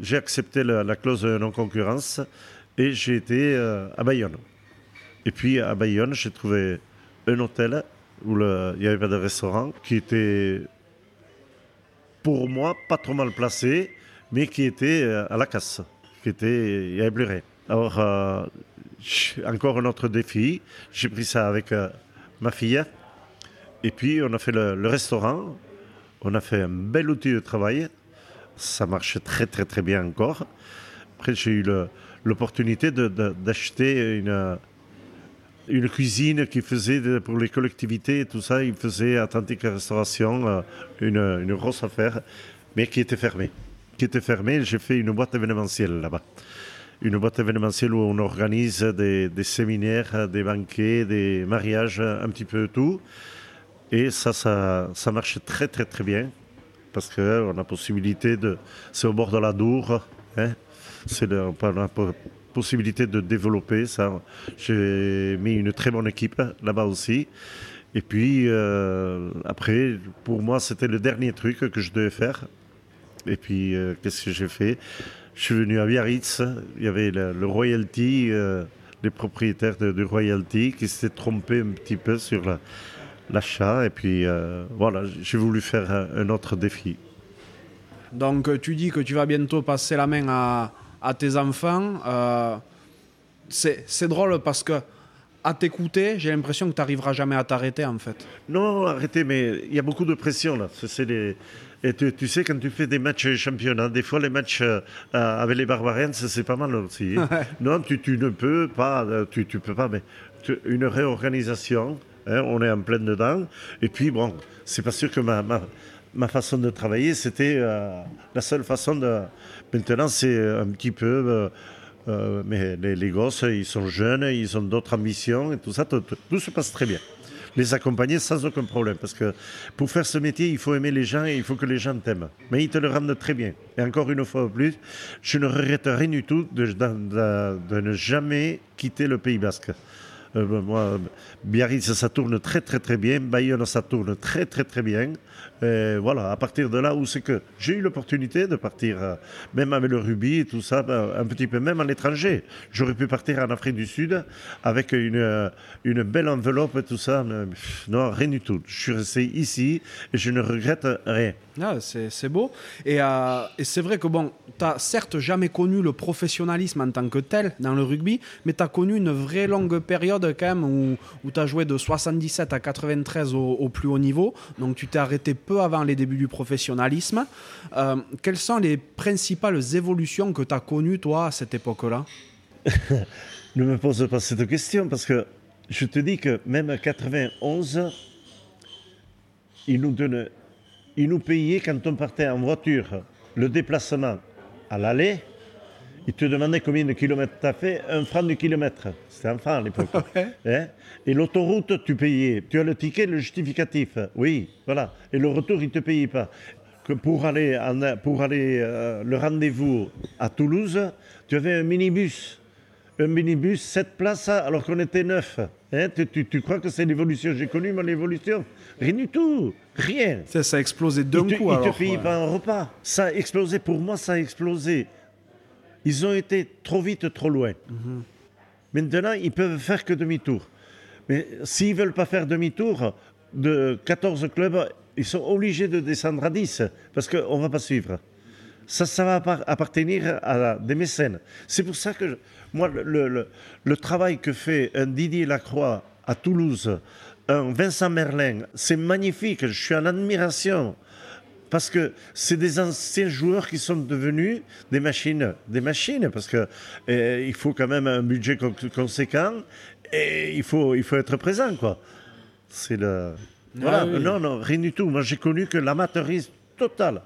j'ai accepté la, clause de non-concurrence et j'ai été euh, à Bayonne. Et puis à Bayonne, j'ai trouvé un hôtel où il n'y avait pas de restaurant, qui était pour moi pas trop mal placé, mais qui était euh, à la casse, qui était, avait. Alors, euh, encore un autre défi, j'ai pris ça avec euh, ma fille, et puis on a fait le, le, restaurant, on a fait un bel outil de travail, ça marchait très très très bien encore. Après, j'ai eu l'opportunité d'acheter une une cuisine qui faisait pour les collectivités et tout ça. Il faisait Atlantique Restauration euh, une, grosse affaire, mais qui était fermée. Qui était fermée. J'ai fait une boîte événementielle là-bas. Une boîte événementielle où on organise des, séminaires, des banquets, des mariages, un petit peu tout. Et ça, ça, marche très très très bien parce qu'on a la possibilité de. C'est au bord de la Dour. Hein, c'est possibilité de développer ça. J'ai mis une très bonne équipe là-bas aussi. Et puis euh, après, pour moi, c'était le dernier truc que je devais faire. Et puis, euh, qu'est-ce que j'ai fait? Je suis venu à Biarritz. Il y avait le, royalty, euh, les propriétaires du royalty qui s'étaient trompés un petit peu sur l'achat. et puis voilà, j'ai voulu faire un autre défi. Donc tu dis que tu vas bientôt passer la main à, à tes enfants, euh, c'est drôle parce que à t'écouter, j'ai l'impression que tu n'arriveras jamais à t'arrêter en fait. Non, arrêter, mais il y a beaucoup de pression là. C'est Et tu, sais, quand tu fais des matchs championnats, des fois les matchs euh, avec les Barbarians, c'est pas mal aussi. non, tu, ne peux pas, euh, tu, tu peux pas, mais une réorganisation, hein, on est en pleine dedans. Et puis, bon, c'est pas sûr que ma, ma, ma façon de travailler, c'était la seule façon de. Maintenant, c'est un petit peu. Euh, euh, mais les, gosses, ils sont jeunes, ils ont d'autres ambitions et tout ça, tout, se passe très bien. Les accompagner sans aucun problème, parce que pour faire ce métier, il faut aimer les gens et il faut que les gens t'aiment. Mais ils te le rendent très bien. Et encore une fois plus, je ne regrette rien du tout de, ne jamais quitter le Pays Basque. Euh, moi, Biarritz, ça tourne très très très bien. Bayonne, ça tourne très très très bien. Et voilà, à partir de là où c'est que j'ai eu l'opportunité de partir, euh, même avec le rugby et tout ça, ben, un petit peu même à l'étranger. J'aurais pu partir en Afrique du Sud avec une, euh, une belle enveloppe et tout ça. non, rien du tout. Je suis resté ici et je ne regrette rien. Ah, c'est beau. Et, c'est vrai que bon, tu n'as certes jamais connu le professionnalisme en tant que tel dans le rugby, mais tu as connu une vraie longue période quand même où, où tu as joué de 77 à 93 au, plus haut niveau. Donc tu t'es arrêté peu avant les débuts du professionnalisme. Euh, quelles sont les principales évolutions que tu as connues, toi, à cette époque-là? Ne me pose pas cette question parce que je te dis que même à 91, ils nous, donnaient, ils nous payaient quand on partait en voiture le déplacement à l'aller il te demandait combien de kilomètres tu as fait, un franc du kilomètre. C'était un franc à l'époque. Hein? et l'autoroute, tu payais. Tu as le ticket, le justificatif. Oui, voilà. Et le retour, il ne te payait pas. Que pour aller, pour aller euh, le rendez-vous à Toulouse, tu avais un minibus. Un minibus, 7 places, alors qu'on était 9. Hein? Tu, crois que c'est l'évolution? J'ai connu mon évolution. Rien du tout. Rien. Ça, ça a explosé d'un coup. Il ne te payait pas un repas. Ça a explosé. Pour moi, ça a explosé. Ils ont été trop vite, trop loin. Maintenant, ils peuvent faire que demi-tour. Mais s'ils ne veulent pas faire demi-tour, de 14 clubs, ils sont obligés de descendre à 10 parce qu'on ne va pas suivre. Ça, ça va appartenir à des mécènes. C'est pour ça que moi, le, le, travail que fait un Didier Lacroix à Toulouse, un Vincent Merlin, c'est magnifique. Je suis en admiration parce que c'est des anciens joueurs qui sont devenus des machines, des machines, parce que eh, il faut quand même un budget conséquent et il faut, il faut être présent, quoi. C'est le. Ah non, non, rien du tout. Moi, j'ai connu que l'amateurisme total.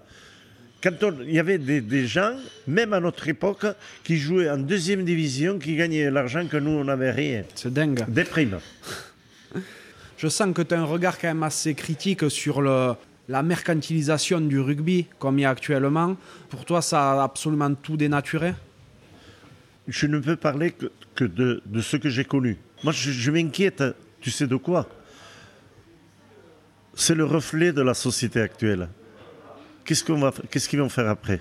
Quand il y avait des, des, gens, même à notre époque, qui jouaient en deuxième division, qui gagnaient l'argent que nous, on n'avait rien. C'est dingue. Des primes. Je sens que tu as un regard quand même assez critique sur le, la mercantilisation du rugby comme il y a actuellement, pour toi, ça a absolument tout dénaturé? Je ne peux parler que, de, ce que j'ai connu. Moi, je, m'inquiète, tu sais de quoi? C'est le reflet de la société actuelle. Qu'est-ce qu'on va, qu'ils vont faire après?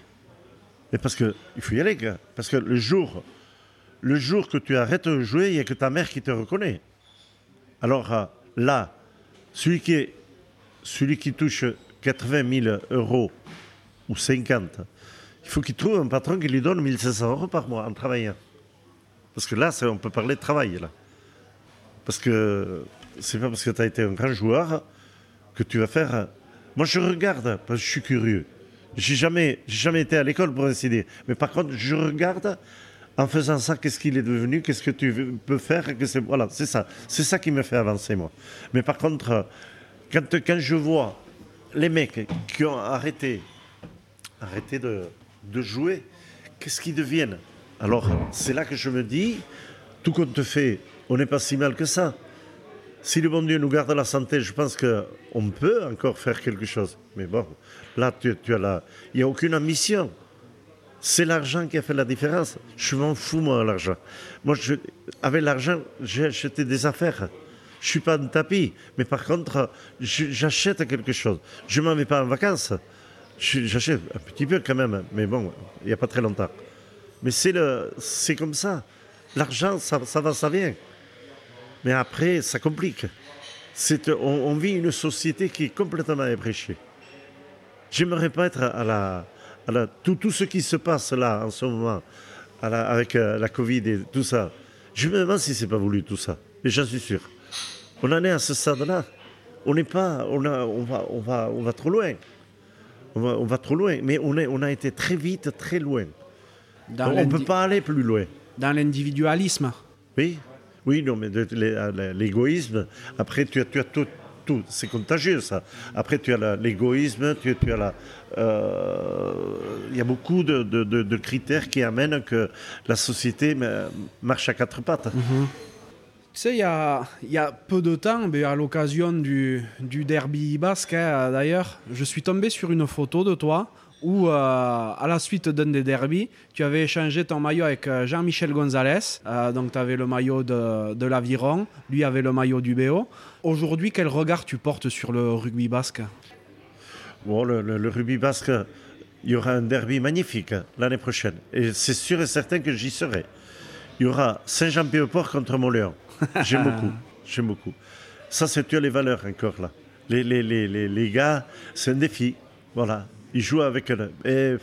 Et parce que il faut y aller, Parce que le jour, le jour que tu arrêtes de jouer, il n'y a que ta mère qui te reconnaît. Alors euh, là, celui qui est celui qui touche 80 000 euros ou 50, il faut qu'il trouve un patron qui lui donne 1500 euros par mois en travaillant. Parce que là, on peut parler de travail. Là. Parce que c'est pas parce que tu as été un grand joueur que tu vas faire. Moi, je regarde, parce que je suis curieux. J'ai jamais, jamais été à l'école pour dire. Mais par contre, je regarde en faisant ça, qu'est-ce qu'il est devenu, qu'est-ce que tu peux faire. voilà, c'est ça. C'est ça qui me fait avancer, moi. Mais par contre, quand, je vois les mecs qui ont arrêté, arrêté de, jouer, qu'est-ce qu'ils deviennent? Alors, c'est là que je me dis, tout compte fait, on n'est pas si mal que ça. Si le bon Dieu nous garde la santé, je pense qu'on peut encore faire quelque chose. Mais bon, là, tu, tu as la... il n'y a aucune ambition. C'est l'argent qui a fait la différence. Je m'en fous, moi, l'argent. Moi, je, avec l'argent, j'ai acheté des affaires. Je suis pas un tapis. Mais par contre, j'achète quelque chose. Je m'en vais pas en vacances. J'achète un petit peu quand même. Mais bon, il n'y a pas très longtemps. Mais c'est comme ça. L'argent, ça, va, ça vient. Mais après, ça complique. On, vit une société qui est complètement ébréchée. J'aimerais pas être à la, tout, ce qui se passe là en ce moment, avec euh, la Covid et tout ça, je me demande si c'est pas voulu tout ça. Mais j'en suis sûr. On en est à ce stade-là. On n'est pas, on, on, va, on, va, on va trop loin. On va, trop loin. Mais on, est, on a été très vite, très loin. on ne peut pas aller plus loin. Dans l'individualisme. Oui, oui, non, mais l'égoïsme. Après, tu as, tu as tout, c'est contagieux ça. Après, tu as l'égoïsme, tu, tu, as la. Euh, il y a beaucoup de, critères qui amènent que la société marche à quatre pattes. Mhm. Tu sais, il y a, peu de temps, à l'occasion du, derby basque, hein, d'ailleurs, je suis tombé sur une photo de toi où, euh, à la suite d'un des derbies, tu avais échangé ton maillot avec euh, Jean-Michel Gonzalez. Euh, donc, tu avais le maillot de, l'Aviron, lui avait le maillot du BO. Aujourd'hui, quel regard tu portes sur le rugby basque? Bon, le, rugby basque, il y aura un derby magnifique l'année prochaine. Et c'est sûr et certain que j'y serai. Il y aura Saint-Jean-Pied-Port contre Montléon. J'aime beaucoup. J'aime beaucoup. Ça, c'est les valeurs encore là. Les, les, les, les gars, c'est un défi. Voilà il joue avec. Et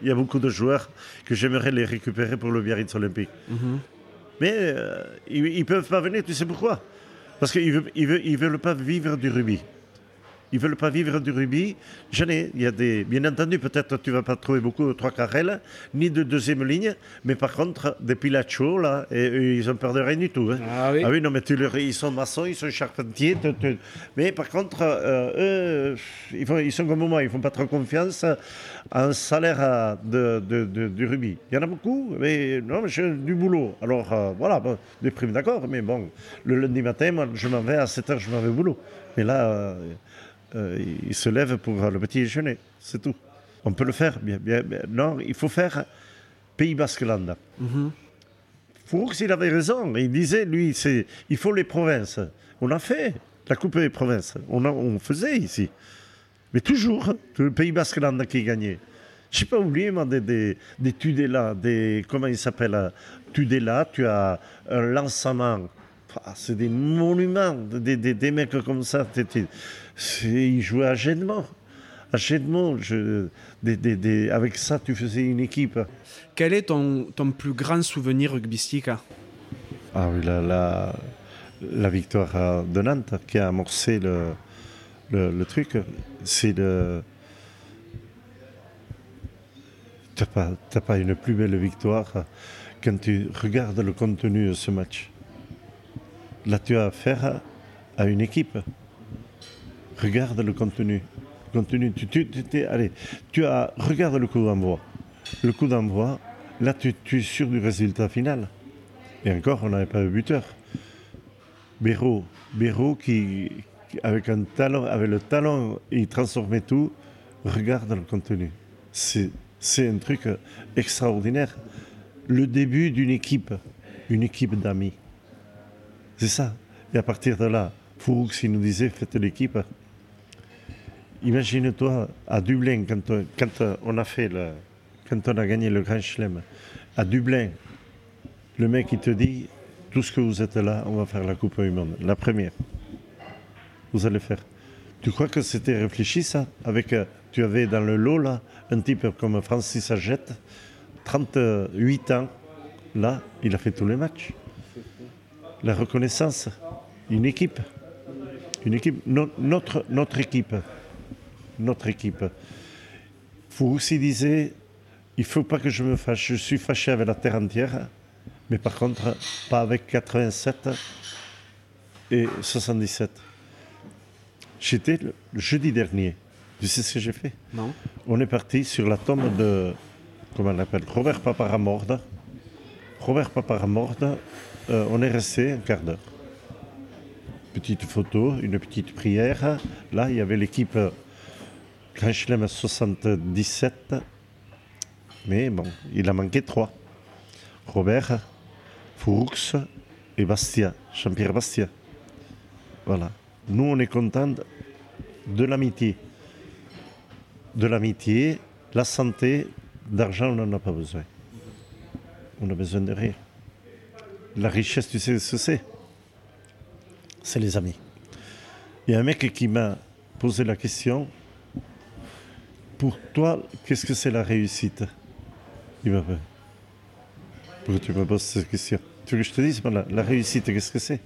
il y a beaucoup de joueurs que j'aimerais les récupérer pour le Biarritz Olympique. Mhm. Mais euh, ils ne peuvent pas venir, tu sais pourquoi? Parce qu'ils ne veulent, ils veulent pas vivre du rugby ils veulent pas vivre du rugby. J'en ai, il y a des, bien entendu, peut-être tu vas pas trouver beaucoup de trois carrels, ni de deuxième ligne, mais par contre, des Pilacho, là, et, ils ont peur de rien du tout. Hein. Ah, oui. ah oui, non, mais tu leur, ils sont maçons, ils sont charpentiers, mais par contre, euh, eux, ils, font, ils, sont comme moi, ils font pas trop confiance à un salaire de, de, du rugby. Il y en a beaucoup, mais non, mais j'ai du boulot. Alors, euh, voilà, des primes, d'accord, mais bon, le lundi matin, moi, je m'en vais à 7 h, je m'en vais au boulot. Mais là, euh, euh, il se lève pour le petit déjeuner, c'est tout. On peut le faire, bien, bien, non, il faut faire Pays Basque-Land. Mm il avait raison. Il disait, lui, c'est, il faut les provinces. On a fait la Coupe des provinces. On, on faisait ici. Mais toujours, le Pays Basque-Land qui gagnait. Je n'ai pas oublié, moi, des, des, des Tudela, des, comment il s'appelle euh, Tudela, tu as un lancement. C'est des monuments, des, des, des mecs comme ça il jouait à Gédemont. À Gédemont, je, avec ça, tu faisais une équipe. Quel est ton, ton plus grand souvenir rugbystique Ah oui, la, la, victoire de Nantes qui a amorcé le, le, truc. C'est le. Tu n'as pas, pas une plus belle victoire quand tu regardes le contenu de ce match. Là, tu as affaire à une équipe? Regarde le contenu. contenu tu, tu, allez, tu as, regarde le coup d'envoi. Le coup d'envoi, là, tu, es sûr du résultat final. Et encore, on n'avait pas de buteur. Béraud, Béraud qui, avec un talent, avec le talent, il transformait tout. Regarde le contenu. C'est un truc extraordinaire. Le début d'une équipe, une équipe d'amis. C'est ça. Et à partir de là, s'il nous disait, faites l'équipe, Imagine-toi à Dublin, quand, on a fait le, quand on a gagné le Grand Chelem, à Dublin, le mec il te dit tout ce que vous êtes là, on va faire la Coupe du Monde, la première. Vous allez faire. Tu crois que c'était réfléchi ça? Avec, euh, tu avais dans le lot là un type comme Francis Agette, 38 ans, là, il a fait tous les matchs. La reconnaissance, une équipe, une équipe, notre, notre équipe notre équipe. Vous aussi disait, il ne faut pas que je me fâche, je suis fâché avec la terre entière, Mais par contre, pas avec 87 et 77. J'étais le, jeudi dernier. Tu sais ce que j'ai fait? Non. On est parti sur la tombe de, comment on l'appelle, Robert Paparamorda. Robert Paparamorda, euh, on est resté un quart d'heure. Petite photo, une petite prière. Là, il y avait l'équipe Grand Chelem 77. Mais bon, il a manqué trois. Robert, Fourux et Bastia, Jean-Pierre Bastia. Voilà. Nous, on est contents de l'amitié. De l'amitié, la santé, d'argent, on n'en a pas besoin. On a besoin de rien. La richesse, tu sais ce que c'est? C'est les amis. Il y a un mec qui m'a posé la question Pour toi, qu'est-ce que c'est la réussite? Il m'a fait Pourquoi tu me poses cette question? Tu veux que je te dise voilà, La réussite, qu'est-ce que c'est?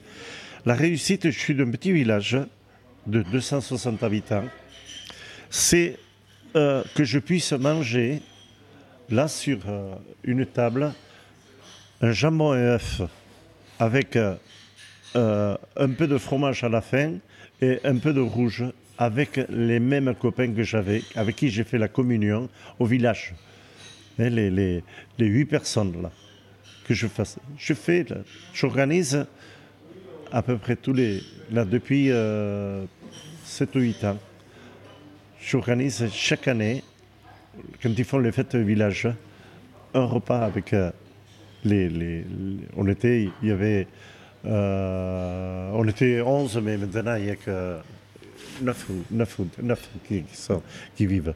La réussite, je suis d'un petit village de 260 habitants. C'est euh, que je puisse manger là sur euh, une table un jambon et œuf avec euh, euh, un peu de fromage à la fin et un peu de rouge avec les mêmes copains que j'avais, avec qui j'ai fait la communion au village. Les, les, les huit personnes là que je fasse. Je fais, j'organise à peu près tous les, là depuis euh, 7 ou 8 ans. J'organise chaque année, quand ils font les fêtes au village, un repas avec euh, les, On était, il y avait. euh, on était 11, mais maintenant il n'y a que 9, ou- 9, ou- 9 qui, sont, qui vivent.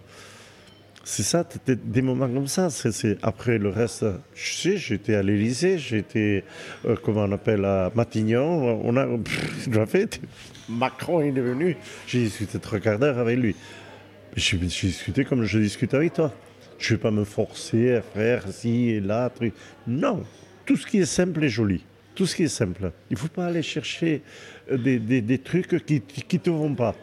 C'est ça, des moments comme ça. Après le reste, je sais, j'étais à l'Élysée, j'étais, euh, comment on appelle, à Matignon. On a, pff, fait, Macron est venu, j'ai discuté trois quarts d'heure avec lui. J'ai discuté comme je discute avec toi. Je ne vais pas me forcer à faire ci et là. truc. Non, tout ce qui est simple est joli. Tout ce qui est simple. Il ne faut pas aller chercher euh, des, des- trucs qui ne te vont pas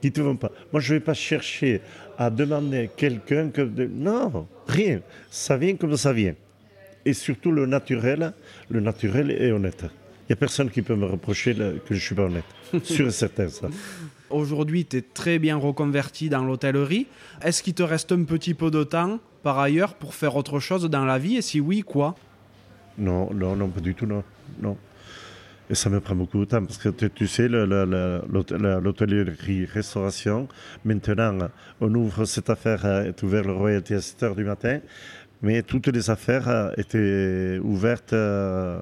qui te vont pas. Moi, je ne vais pas chercher à demander à quelqu'un que... de- Non, rien. Ça vient comme ça vient. Et surtout le naturel, le naturel est honnête. Il n'y a personne qui peut me reprocher que je ne suis pas honnête. Sûr et certain, ça. Aujourd'hui, tu es très bien reconverti dans l'hôtellerie. Est-ce qu'il te reste un petit peu de temps, par ailleurs, pour faire autre chose dans la vie? Et si oui, quoi? Non, non, non, pas du tout, non. non. Et ça me prend beaucoup de temps parce que tu, sais, l'hôtellerie-restauration, maintenant, on ouvre cette affaire, euh, est ouvert le royauté à 7 h du matin, mais toutes les affaires euh, étaient ouvertes euh,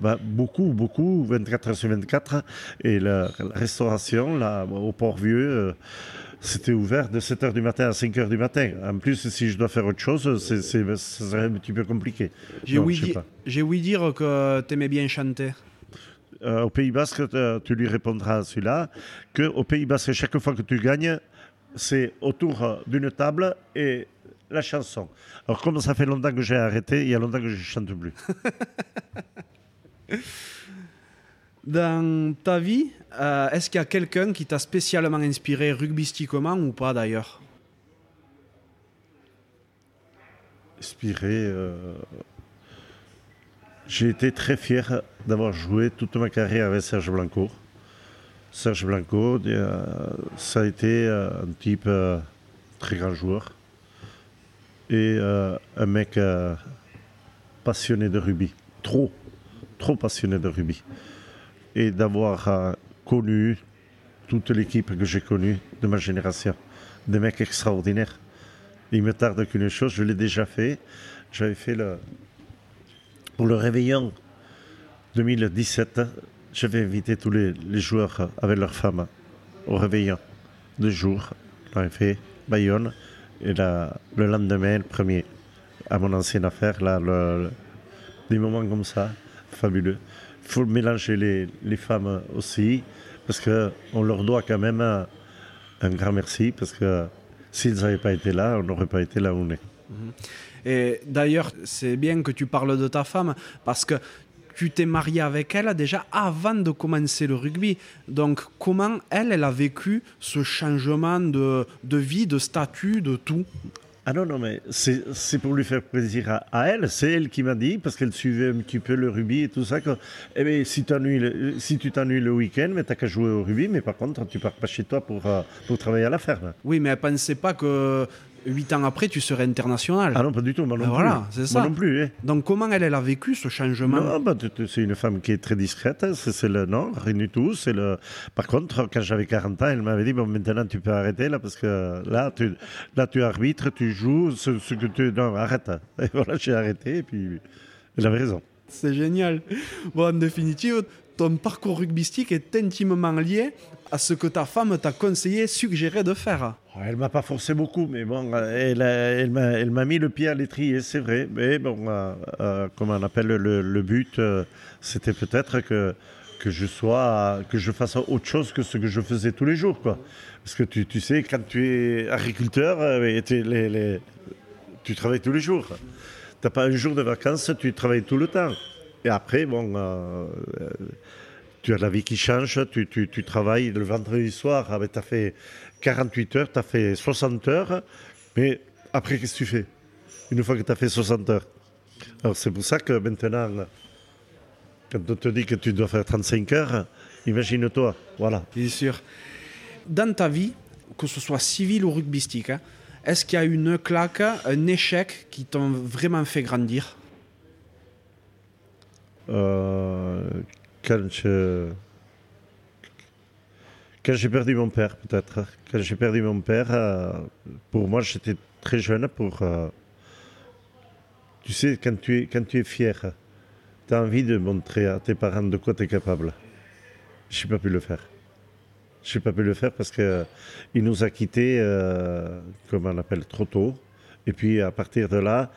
bah, beaucoup, beaucoup, 24 heures sur 24. Et la, la restauration, là, au Port-Vieux, euh, c'était ouvert de 7 h du matin à 5 h du matin. En plus, si je dois faire autre chose, c'est, c'est- ça serait un petit peu compliqué. J'ai Non, ouï, di- ouï dire que tu aimais bien chanter. Euh, au Pays Basque, tu lui répondras à celui-là, qu'au Pays Basque, chaque fois que tu gagnes, c'est autour d'une table et la chanson. Alors, comme ça fait longtemps que j'ai arrêté, il y a longtemps que je ne chante plus. Dans ta vie, euh, est-ce qu'il y a quelqu'un qui t'a spécialement inspiré rugbystiquement ou pas d'ailleurs? Inspiré, euh, j'ai été très fier d'avoir joué toute ma carrière avec Serge Blanco. Serge Blanco, euh, ça a été un type très grand joueur et euh, un mec euh, passionné de rugby, trop, trop passionné de rugby. Et d'avoir euh, connu toute l'équipe que j'ai connue de ma génération, des mecs extraordinaires. Il me tarde qu'une chose, je l'ai déjà fait. J'avais fait le. Pour le réveillon 2017, j'avais invité tous les, joueurs avec leurs femmes au réveillon. Deux jours, j'avais fait Bayonne. Et là, le lendemain, le premier, à mon ancienne affaire, là, des moments comme ça, fabuleux. Il faut mélanger les, les femmes aussi, parce qu'on leur doit quand même un, un grand merci, parce que s'ils n'avaient pas été là, on n'aurait pas été là où on est. Et d'ailleurs, c'est bien que tu parles de ta femme parce que tu t'es marié avec elle déjà avant de commencer le rugby. Donc, comment elle, elle a vécu ce changement de, de vie, de statut, de tout? Ah non, non, mais c'est pour lui faire plaisir à, elle. C'est elle qui m'a dit, parce qu'elle suivait un petit peu le rugby et tout ça, que eh bien, si, si tu t'ennuies le week-end, mais t'as qu'à jouer au rugby, mais par contre, tu pars pas chez toi pour, euh, pour travailler à la ferme. Oui, mais elle pensait pas que huit ans après, tu serais international. Ah non, pas du tout, moi non ben plus. Voilà, c'est ça. Moi non plus. Hein. Donc comment elle, elle a vécu ce changement? Non, bah, C'est une femme qui est très discrète, hein. c'est le non, rien du tout. Le... Par contre, quand j'avais 40 ans, elle m'avait dit, bon, maintenant tu peux arrêter là, parce que là, tu, là, tu arbitres, tu joues, ce, que tu... Non, arrête. Et voilà, j'ai arrêté, et puis elle avait raison. C'est génial. Bon, en définitive, ton parcours rugbystique est intimement lié à ce que ta femme t'a conseillé, suggéré de faire. Oh, elle m'a pas forcé beaucoup, mais bon, elle, elle m'a mis le pied à l'étrier, c'est vrai. Mais bon, euh, euh, comme on appelle le, but, euh, c'était peut-être que que je sois, que je fasse autre chose que ce que je faisais tous les jours, quoi. Parce que tu, tu sais, quand tu es agriculteur, les, tu travailles tous les jours. Tu n'as pas un jour de vacances, tu travailles tout le temps. Et après, bon, tu as la vie qui change, tu, tu, tu travailles le vendredi soir, ah, tu as fait 48 heures, tu as fait 60 heures, mais après, qu'est-ce que tu fais? Une fois que tu as fait 60 heures. Alors c'est pour ça que maintenant, quand on te dit que tu dois faire 35 heures, imagine-toi, voilà. Bien sûr. Dans ta vie, que ce soit civil ou rugbystique, hein, est-ce qu'il y a une claque, un échec qui t'ont vraiment fait grandir? Euh, quand quand j'ai perdu mon père, peut-être. Quand j'ai perdu mon père, euh, pour moi, j'étais très jeune pour. Euh, tu sais, quand tu es, quand tu es fier, tu as envie de montrer à tes parents de quoi tu es capable. Je n'ai pas pu le faire. Je n'ai pas pu le faire parce qu'il euh, nous a quittés, comme on appelle, trop tôt. Et puis, à partir de là,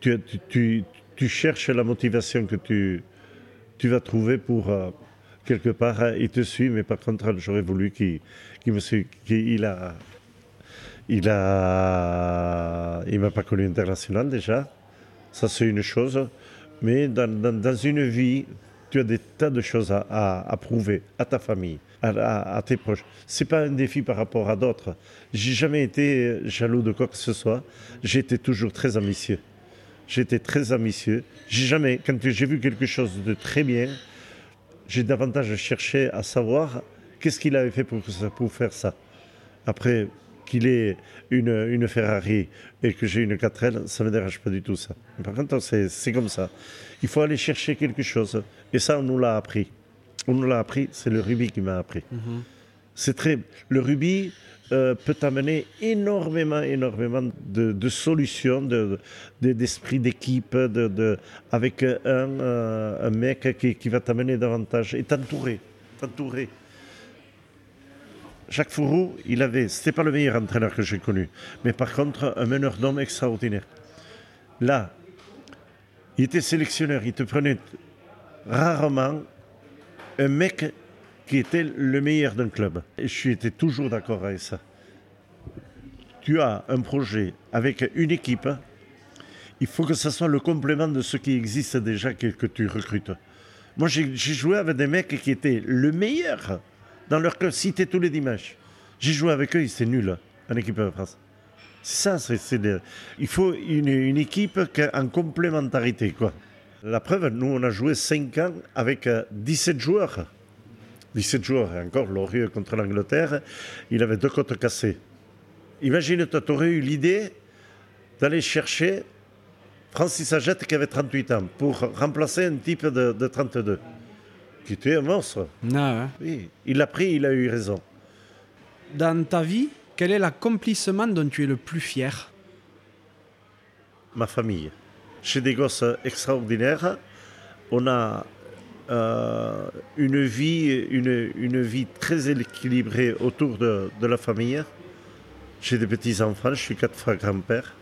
tu, tu, tu cherches la motivation que tu, tu vas trouver pour euh, quelque part, euh, il te suit, mais par contre, j'aurais voulu qu'il me suive, a, il a, il m'a pas connu international déjà, ça c'est une chose, mais dans, une vie, tu as des tas de choses à, prouver à ta famille, à, à tes proches. C'est pas un défi par rapport à d'autres. J'ai jamais été jaloux de quoi que ce soit. Été toujours très ambitieux. J'étais très ambitieux. J'ai jamais, quand j'ai vu quelque chose de très bien, j'ai davantage cherché à savoir qu'est-ce qu'il avait fait pour, pour faire ça. Après, qu'il ait une, une, Ferrari et que j'ai une 4L, ça ne me dérange pas du tout ça. Par contre, c'est comme ça. Il faut aller chercher quelque chose. Et ça, on nous l'a appris. On nous l'a appris, c'est le rugby qui m'a appris. Mm-hmm. C'est très. Le rugby, euh, peut amener énormément, énormément de, solutions, d'esprit de, d'équipe, avec un, euh, mec qui, va t'amener davantage et t'entourer. t'entourer. Jacques Fourou, il avait, c'était pas le meilleur entraîneur que j'ai connu, mais par contre, un meneur d'hommes extraordinaire. Là, il était sélectionneur, il te prenait rarement un mec qui était le meilleur d'un club. Et je suis toujours d'accord avec ça. Tu as un projet avec une équipe, il faut que ce soit le complément de ce qui existe déjà que, tu recrutes. Moi, j'ai joué avec des mecs qui étaient le meilleur dans leur club, cité tous les dimanches. J'ai joué avec eux, étaient nuls en équipe de France. C'est ça, c'est, il faut une, une équipe en complémentarité. Quoi. La preuve, nous, on a joué 5 ans avec 17 euh, joueurs. 17 jours, et encore, Lorieux contre l'Angleterre, il avait deux côtes cassées. Imagine-toi, tu aurais eu l'idée d'aller chercher Francis Agette qui avait 38 ans pour remplacer un type de, 32, qui était un monstre. Non, hein. Oui, il l'a pris, il a eu raison. Dans ta vie, quel est l'accomplissement dont tu es le plus fier? Ma famille. J'ai des gosses extraordinaires. On a euh, une, vie, une, une, vie très équilibrée autour de, de la famille. J'ai des petits-enfants, je suis quatre fois grand-père.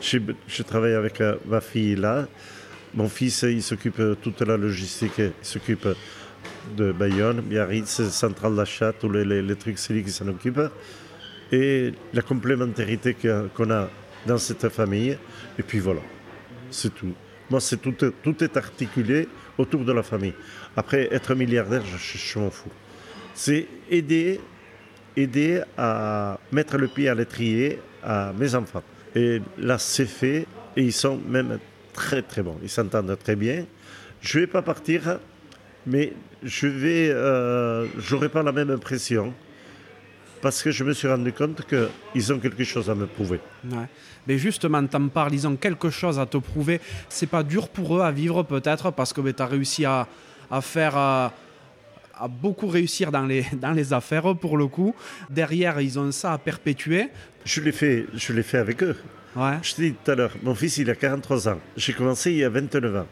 Je, je, travaille avec euh, ma fille là. Mon fils, il s'occupe de toute la logistique, il s'occupe de Bayonne, Biarritz, centrale d'achat, tous les, les, les, trucs, c'est lui qui s'en occupe. Et la complémentarité qu'on a dans cette famille. Et puis voilà, c'est tout. Moi, c'est tout, tout est articulé autour de la famille. Après, être milliardaire, je, m'en fous. C'est aider, aider à mettre le pied à l'étrier à mes enfants. Et là, c'est fait. Et ils sont même très très bons. Ils s'entendent très bien. Je ne vais pas partir, mais je vais, euh, pas la même impression parce que je me suis rendu compte qu'ils ont quelque chose à me prouver. Mais justement, t'en parles, ils ont quelque chose à te prouver. C'est pas dur pour eux à vivre peut-être parce que ben, tu as réussi à, faire... À, beaucoup réussir dans les, dans les affaires pour le coup. Derrière, ils ont ça à perpétuer. Je l'ai fait, je l'ai fait avec eux. Ouais. Je te dis tout à l'heure, mon fils il a 43 ans. J'ai commencé il y a 29 ans.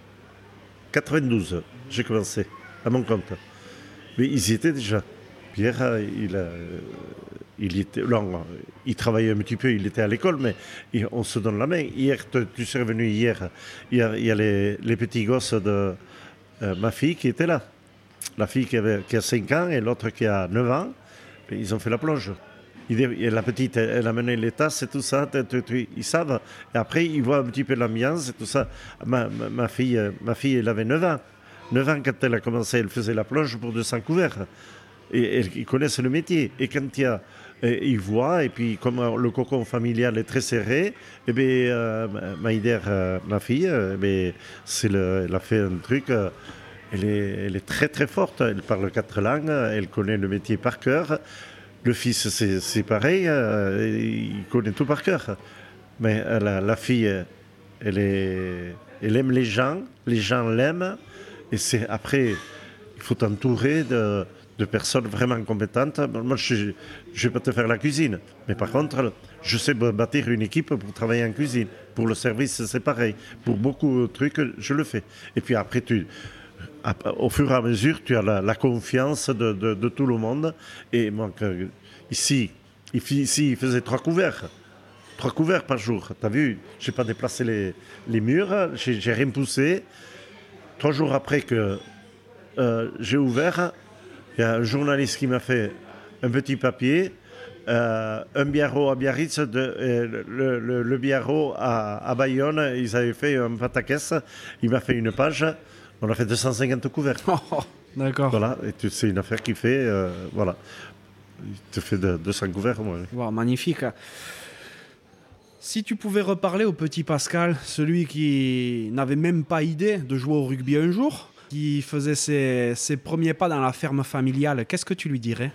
92, j'ai commencé à mon compte. Mais ils y étaient déjà. Pierre, il, il, était, il travaillait un petit peu, il était à l'école, mais on se donne la main. Hier, tu sais revenu hier, il y a, les, petits gosses de euh, ma fille qui étaient là. La fille qui, a 5 ans et l'autre qui a 9 ans, ils ont fait la plonge. la petite, elle a mené les tasses et tout ça, ils savent. Et après, ils voient un petit peu l'ambiance et tout ça. Ma, ma, fille, ma fille, elle avait 9 ans. 9 ans, quand elle a commencé, elle faisait la plonge pour 200 couverts et, ils connaissent le métier. Et quand il y a, ils voient, et puis comme le cocon familial est très serré, et eh bien, euh, Maïder, euh, ma fille, euh, eh c'est elle a fait un truc, elle, est, elle est très très forte, elle parle quatre langues, elle connaît le métier par cœur. Le fils, c'est pareil, il connaît tout par cœur. Mais la, la fille, elle, est, elle aime les gens, les gens l'aiment, et c'est après, il faut t'entourer de de personnes vraiment compétentes. Moi, je ne vais pas te faire la cuisine. Mais par contre, je sais bâtir une équipe pour travailler en cuisine. Pour le service, c'est pareil. Pour beaucoup de trucs, je le fais. Et puis après, tu, au fur et à mesure, tu as la, confiance de, tout le monde. Et ici, ici, il faisait trois couverts. Trois couverts par jour. Tu as vu, je n'ai pas déplacé les, les murs, j'ai rien poussé. Trois jours après que euh, j'ai ouvert, il y a un journaliste qui m'a fait un petit papier, euh, un biarro à Biarritz, de, le, le, biarro à, Bayonne, ils avaient fait un pataquès, il m'a fait une page, on a fait 250 couverts. Oh, d'accord. Voilà, et c'est une affaire qui fait, euh, voilà, il te fait de, 200 couverts. Moi. magnifique. Si tu pouvais reparler au petit Pascal, celui qui n'avait même pas idée de jouer au rugby un jour, qui faisait ses, premiers pas dans la ferme familiale, qu'est-ce que tu lui dirais?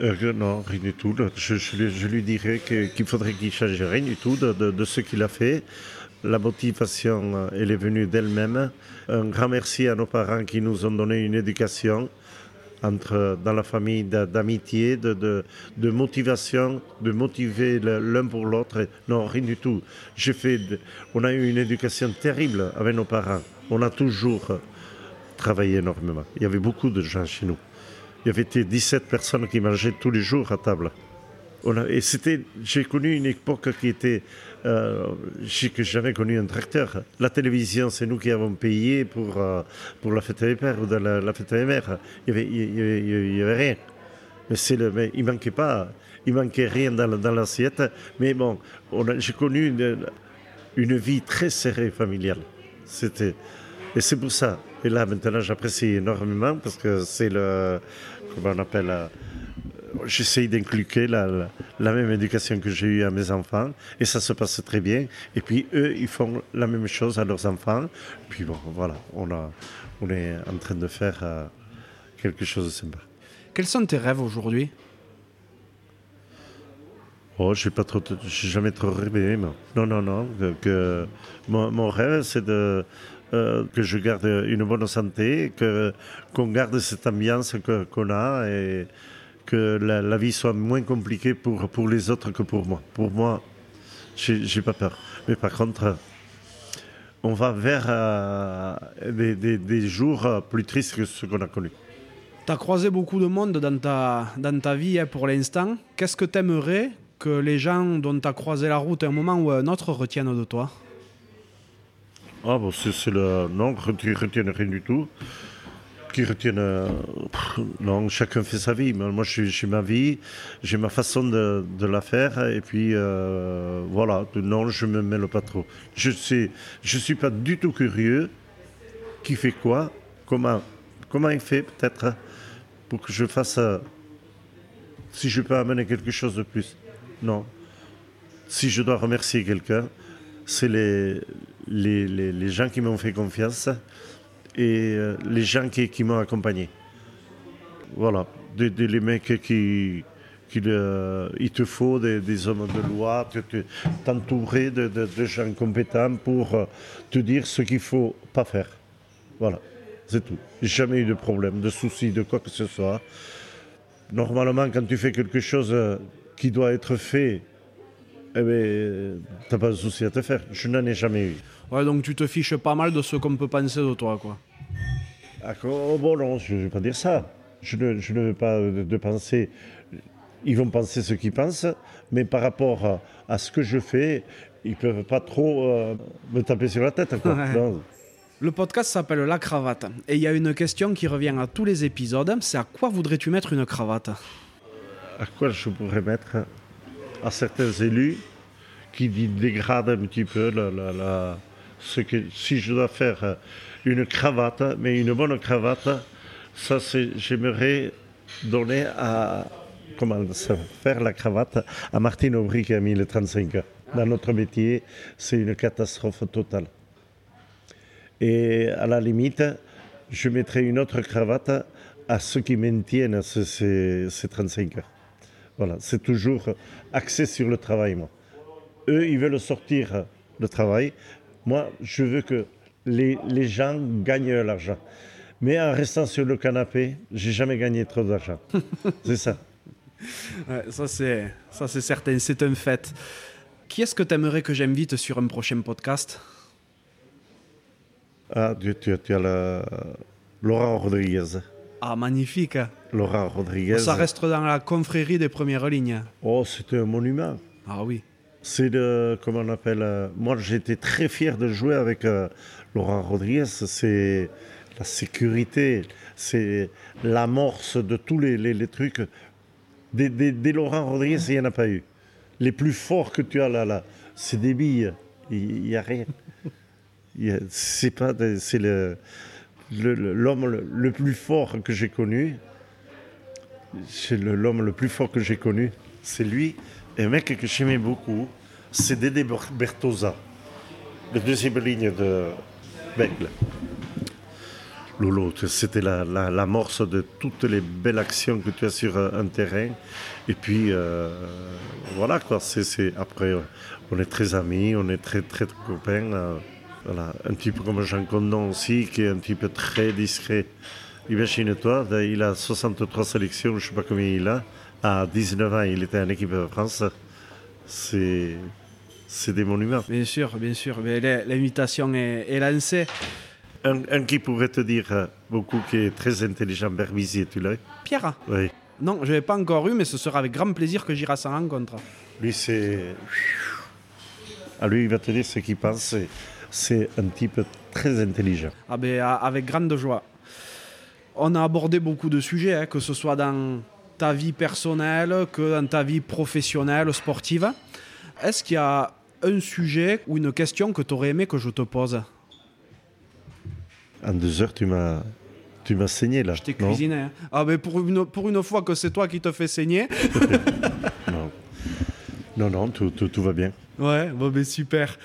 Euh, non, rien du tout. Je, lui dirais qu'il faudrait qu'il change rien du tout de, ce qu'il a fait. La motivation, euh, elle est venue d'elle-même. Un grand merci à nos parents qui nous ont donné une éducation entre, dans la famille d'amitié, de, de, motivation, de motiver l'un pour l'autre. Non, rien du tout. Fait, on a eu une éducation terrible avec nos parents on a toujours travaillé énormément. Il y avait beaucoup de gens chez nous. Il y avait 17 personnes qui mangeaient tous les jours à table. et c'était, j'ai connu une époque qui était, euh, que j'avais connu un tracteur. La télévision, c'est nous qui avons payé pour, euh, pour la fête des pères ou de la, fête des mères. Il n'y avait, rien. Mais, le, mais il manquait pas, il manquait rien dans, dans l'assiette. Mais bon, j'ai connu une, une vie très serrée familiale. C'était, et c'est pour ça. Et là, maintenant, j'apprécie énormément parce que c'est le. Comment on appelle euh, J'essaye d'inculquer la, la, même éducation que j'ai eue à mes enfants et ça se passe très bien. Et puis eux, ils font la même chose à leurs enfants. Puis bon, voilà, on, a, on est en train de faire euh, quelque chose de sympa. Quels sont tes rêves aujourd'hui? Oh, je n'ai trop, jamais trop rêvé. Non, non, non. Que, mon, mon, rêve, c'est de euh, que je garde une bonne santé, que, qu'on garde cette ambiance qu'on a et que la, vie soit moins compliquée pour, pour les autres que pour moi. Pour moi, j'ai, j'ai pas peur. Mais par contre, on va vers euh, des, des, jours plus tristes que ceux qu'on a connus. Tu as croisé beaucoup de monde dans ta, dans ta vie hein, pour l'instant. Qu'est-ce que tu aimerais que les gens dont tu as croisé la route à un moment ou à un autre retiennent de toi? Ah bon, c'est le... Non, qui retiennent rien du tout. Qui retiennent... Euh, non, chacun fait sa vie. Moi, j'ai ma vie, j'ai ma façon de, la faire, et puis euh, voilà. Non, je me mêle pas trop. Je sais, je suis pas du tout curieux. Qui fait quoi Comment Comment il fait, peut-être, pour que je fasse... Euh, si je peux amener quelque chose de plus. Non. si je dois remercier quelqu'un, c'est les, les, les, gens qui m'ont fait confiance et euh, les gens qui, qui m'ont accompagné. Voilà, des, des, les mecs qui, qu'il il te faut des, hommes de loi, t'entourer de, de, gens compétents pour euh, te dire ce qu'il faut pas faire. Voilà, c'est tout. Jamais eu de problème, de soucis, de quoi que ce soit. Normalement, quand tu fais quelque chose euh, qui doit être fait, eh ben, t'as pas de souci à te faire. Je n'en ai jamais eu. Ouais, donc tu te fiches pas mal de ce qu'on peut penser de toi, quoi. Ah, oh, bon, non, je ne vais pas dire ça. Je ne, je ne veux pas de penser ils vont penser ce qu'ils pensent, mais par rapport à, ce que je fais, ils ne peuvent pas trop euh, me taper sur la tête. Le podcast s'appelle La cravate. Et il y a une question qui revient à tous les épisodes, c'est à quoi voudrais-tu mettre une cravate? À quoi je pourrais mettre À certains élus qui dégradent un petit peu ce que, si je dois faire une cravate, mais une bonne cravate, ça j'aimerais donner à, comment faire la cravate à Martine Aubry qui a mis les 35 heures. Dans notre métier, c'est une catastrophe totale. Et à la limite, je mettrai une autre cravate à ceux qui maintiennent ces, 35 heures. Voilà, c'est toujours axé sur le travail, moi. Eux, ils veulent sortir le travail. Moi, je veux que les, les gens gagnent l'argent. Mais en restant sur le canapé, j'ai jamais gagné trop d'argent. c'est ça ça, c'est, ça, c'est certain, c'est un fait. Qui est-ce que tu aimerais que j'invite sur un prochain podcast? Ah, tu, tu, as la... Laurent Rodriguez. Ah, magnifique. Laurent Rodriguez. Ça reste dans la confrérie des premières lignes. Oh, c'était un monument. Ah oui. C'est le, comment on appelle, euh, moi j'étais très fier de jouer avec euh, Laurent Rodriguez. C'est la sécurité, c'est l'amorce de tous les, les, les trucs. Des, Laurent Rodriguez, il n'y en a pas eu. Les plus forts que tu as là, là c'est des billes. Il n'y a rien. C'est pas, c'est le, l'homme le, plus fort que j'ai connu. C'est l'homme le plus fort que j'ai connu. C'est lui. Et un mec que j'aimais beaucoup, c'est Dédé Bertosa, le deuxième ligne de Bègle. Lolo, c'était l'amorce la, de toutes les belles actions que tu as sur un terrain. Et puis, euh, voilà quoi. C'est, après, on est très amis, on est très, très, copains. Euh, voilà. Un type comme Jean Condon aussi, qui est un type très discret. Imagine-toi, il a 63 sélections, je ne sais pas combien il a. À 19 ans, il était en équipe de France. C'est, c'est des monuments. Bien sûr, bien sûr. L'invitation est, est lancée. Un, qui pourrait te dire euh, beaucoup, qui est très intelligent, Berbizier, tu l'as Pierre? Oui. Non, je ne l'ai pas encore eu, mais ce sera avec grand plaisir que j'irai à sa rencontre. Lui, c'est. À lui, il va te dire ce qu'il pense. C'est un type très intelligent. Ah ben, avec grande joie. On a abordé beaucoup de sujets, hein, que ce soit dans ta vie personnelle, que dans ta vie professionnelle, sportive. Est-ce qu'il y a un sujet ou une question que tu aurais aimé que je te pose? En deux heures, tu m'as. Tu m'as saigné là. Je t'ai cuisiné. Hein. Ah, mais pour une, pour une fois que c'est toi qui te fais saigner. non. Non, non, tout, tout, va bien. Ouais, bon, ben super.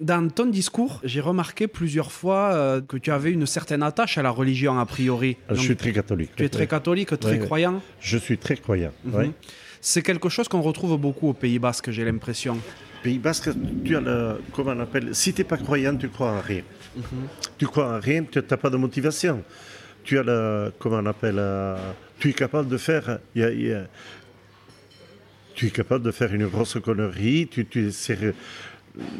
Dans ton discours, j'ai remarqué plusieurs fois euh, que tu avais une certaine attache à la religion, a priori. Je suis très catholique. Tu es très catholique, très croyant Je suis très croyant, mhm. C'est quelque chose qu'on retrouve beaucoup au Pays Basque, j'ai l'impression. Pays Basque, tu as le. Comment on appelle Si tu n'es pas croyant, tu crois en rien. Tu crois en rien, tu n'as pas de motivation. Tu as le, comment on appelle, euh, tu es capable de faire, tu es capable de faire une grosse connerie. Tu, tu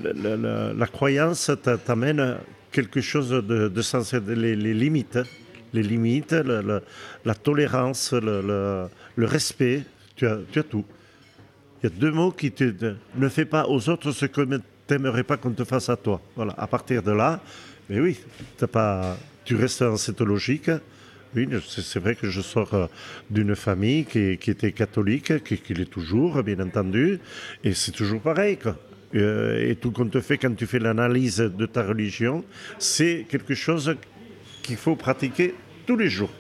la, croyance t'amène quelque chose de, de les, limites, les limites, la, tolérance, le, respect. Tu as, tout. Il y a deux mots qui te ne fais pas aux autres ce que t'aimerais pas qu'on te fasse à toi. Voilà. À partir de là, mais oui, tu restes dans cette logique. Oui, c'est vrai que je sors euh, d'une famille qui, était catholique, qui l'est toujours, bien entendu, et c'est toujours pareil. Euh, et tout qu'on te fait quand tu fais l'analyse de ta religion, c'est quelque chose qu'il faut pratiquer tous les jours.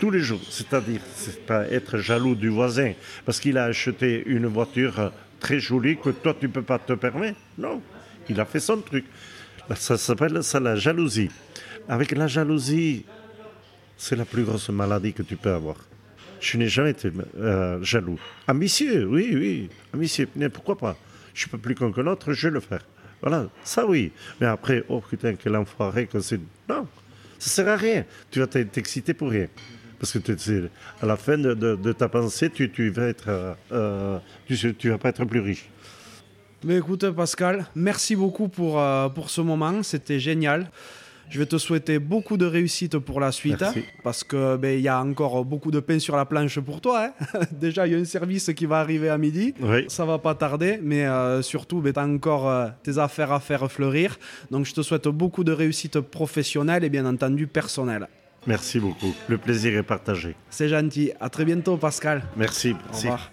Tous les jours. C'est-à-dire, c'est pas être jaloux du voisin parce qu'il a acheté une voiture très joli que toi tu peux pas te permettre. Non, il a fait son truc. Ça s'appelle ça la jalousie. Avec la jalousie, c'est la plus grosse maladie que tu peux avoir. Je n'ai jamais été euh, jaloux. Ambitieux, oui, oui, ambitieux. Mais pourquoi pas? Je peux plus con que l'autre, je vais le faire. Voilà, ça oui. Mais après, oh putain, quel enfoiré que c'est. Non, ça sert à rien. Tu vas t'exciter pour rien. Parce que à la fin de, ta pensée, tu, tu vas être, euh, euh, tu, tu vas pas être plus riche. Mais écoute, Pascal, merci beaucoup pour, pour ce moment. C'était génial. Je vais te souhaiter beaucoup de réussite pour la suite. Hein, parce que ben, il y a encore beaucoup de pain sur la planche pour toi. Hein. Déjà, il y a un service qui va arriver à midi. Oui. Ça va pas tarder. Mais euh, surtout, ben, tu as encore euh, tes affaires à faire fleurir. Donc, je te souhaite beaucoup de réussite professionnelle et bien entendu personnelle. Merci beaucoup. Le plaisir est partagé. C'est gentil. À très bientôt, Pascal. Merci. Au revoir.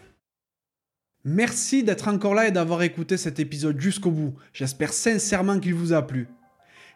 Merci d'être encore là et d'avoir écouté cet épisode jusqu'au bout. J'espère sincèrement qu'il vous a plu.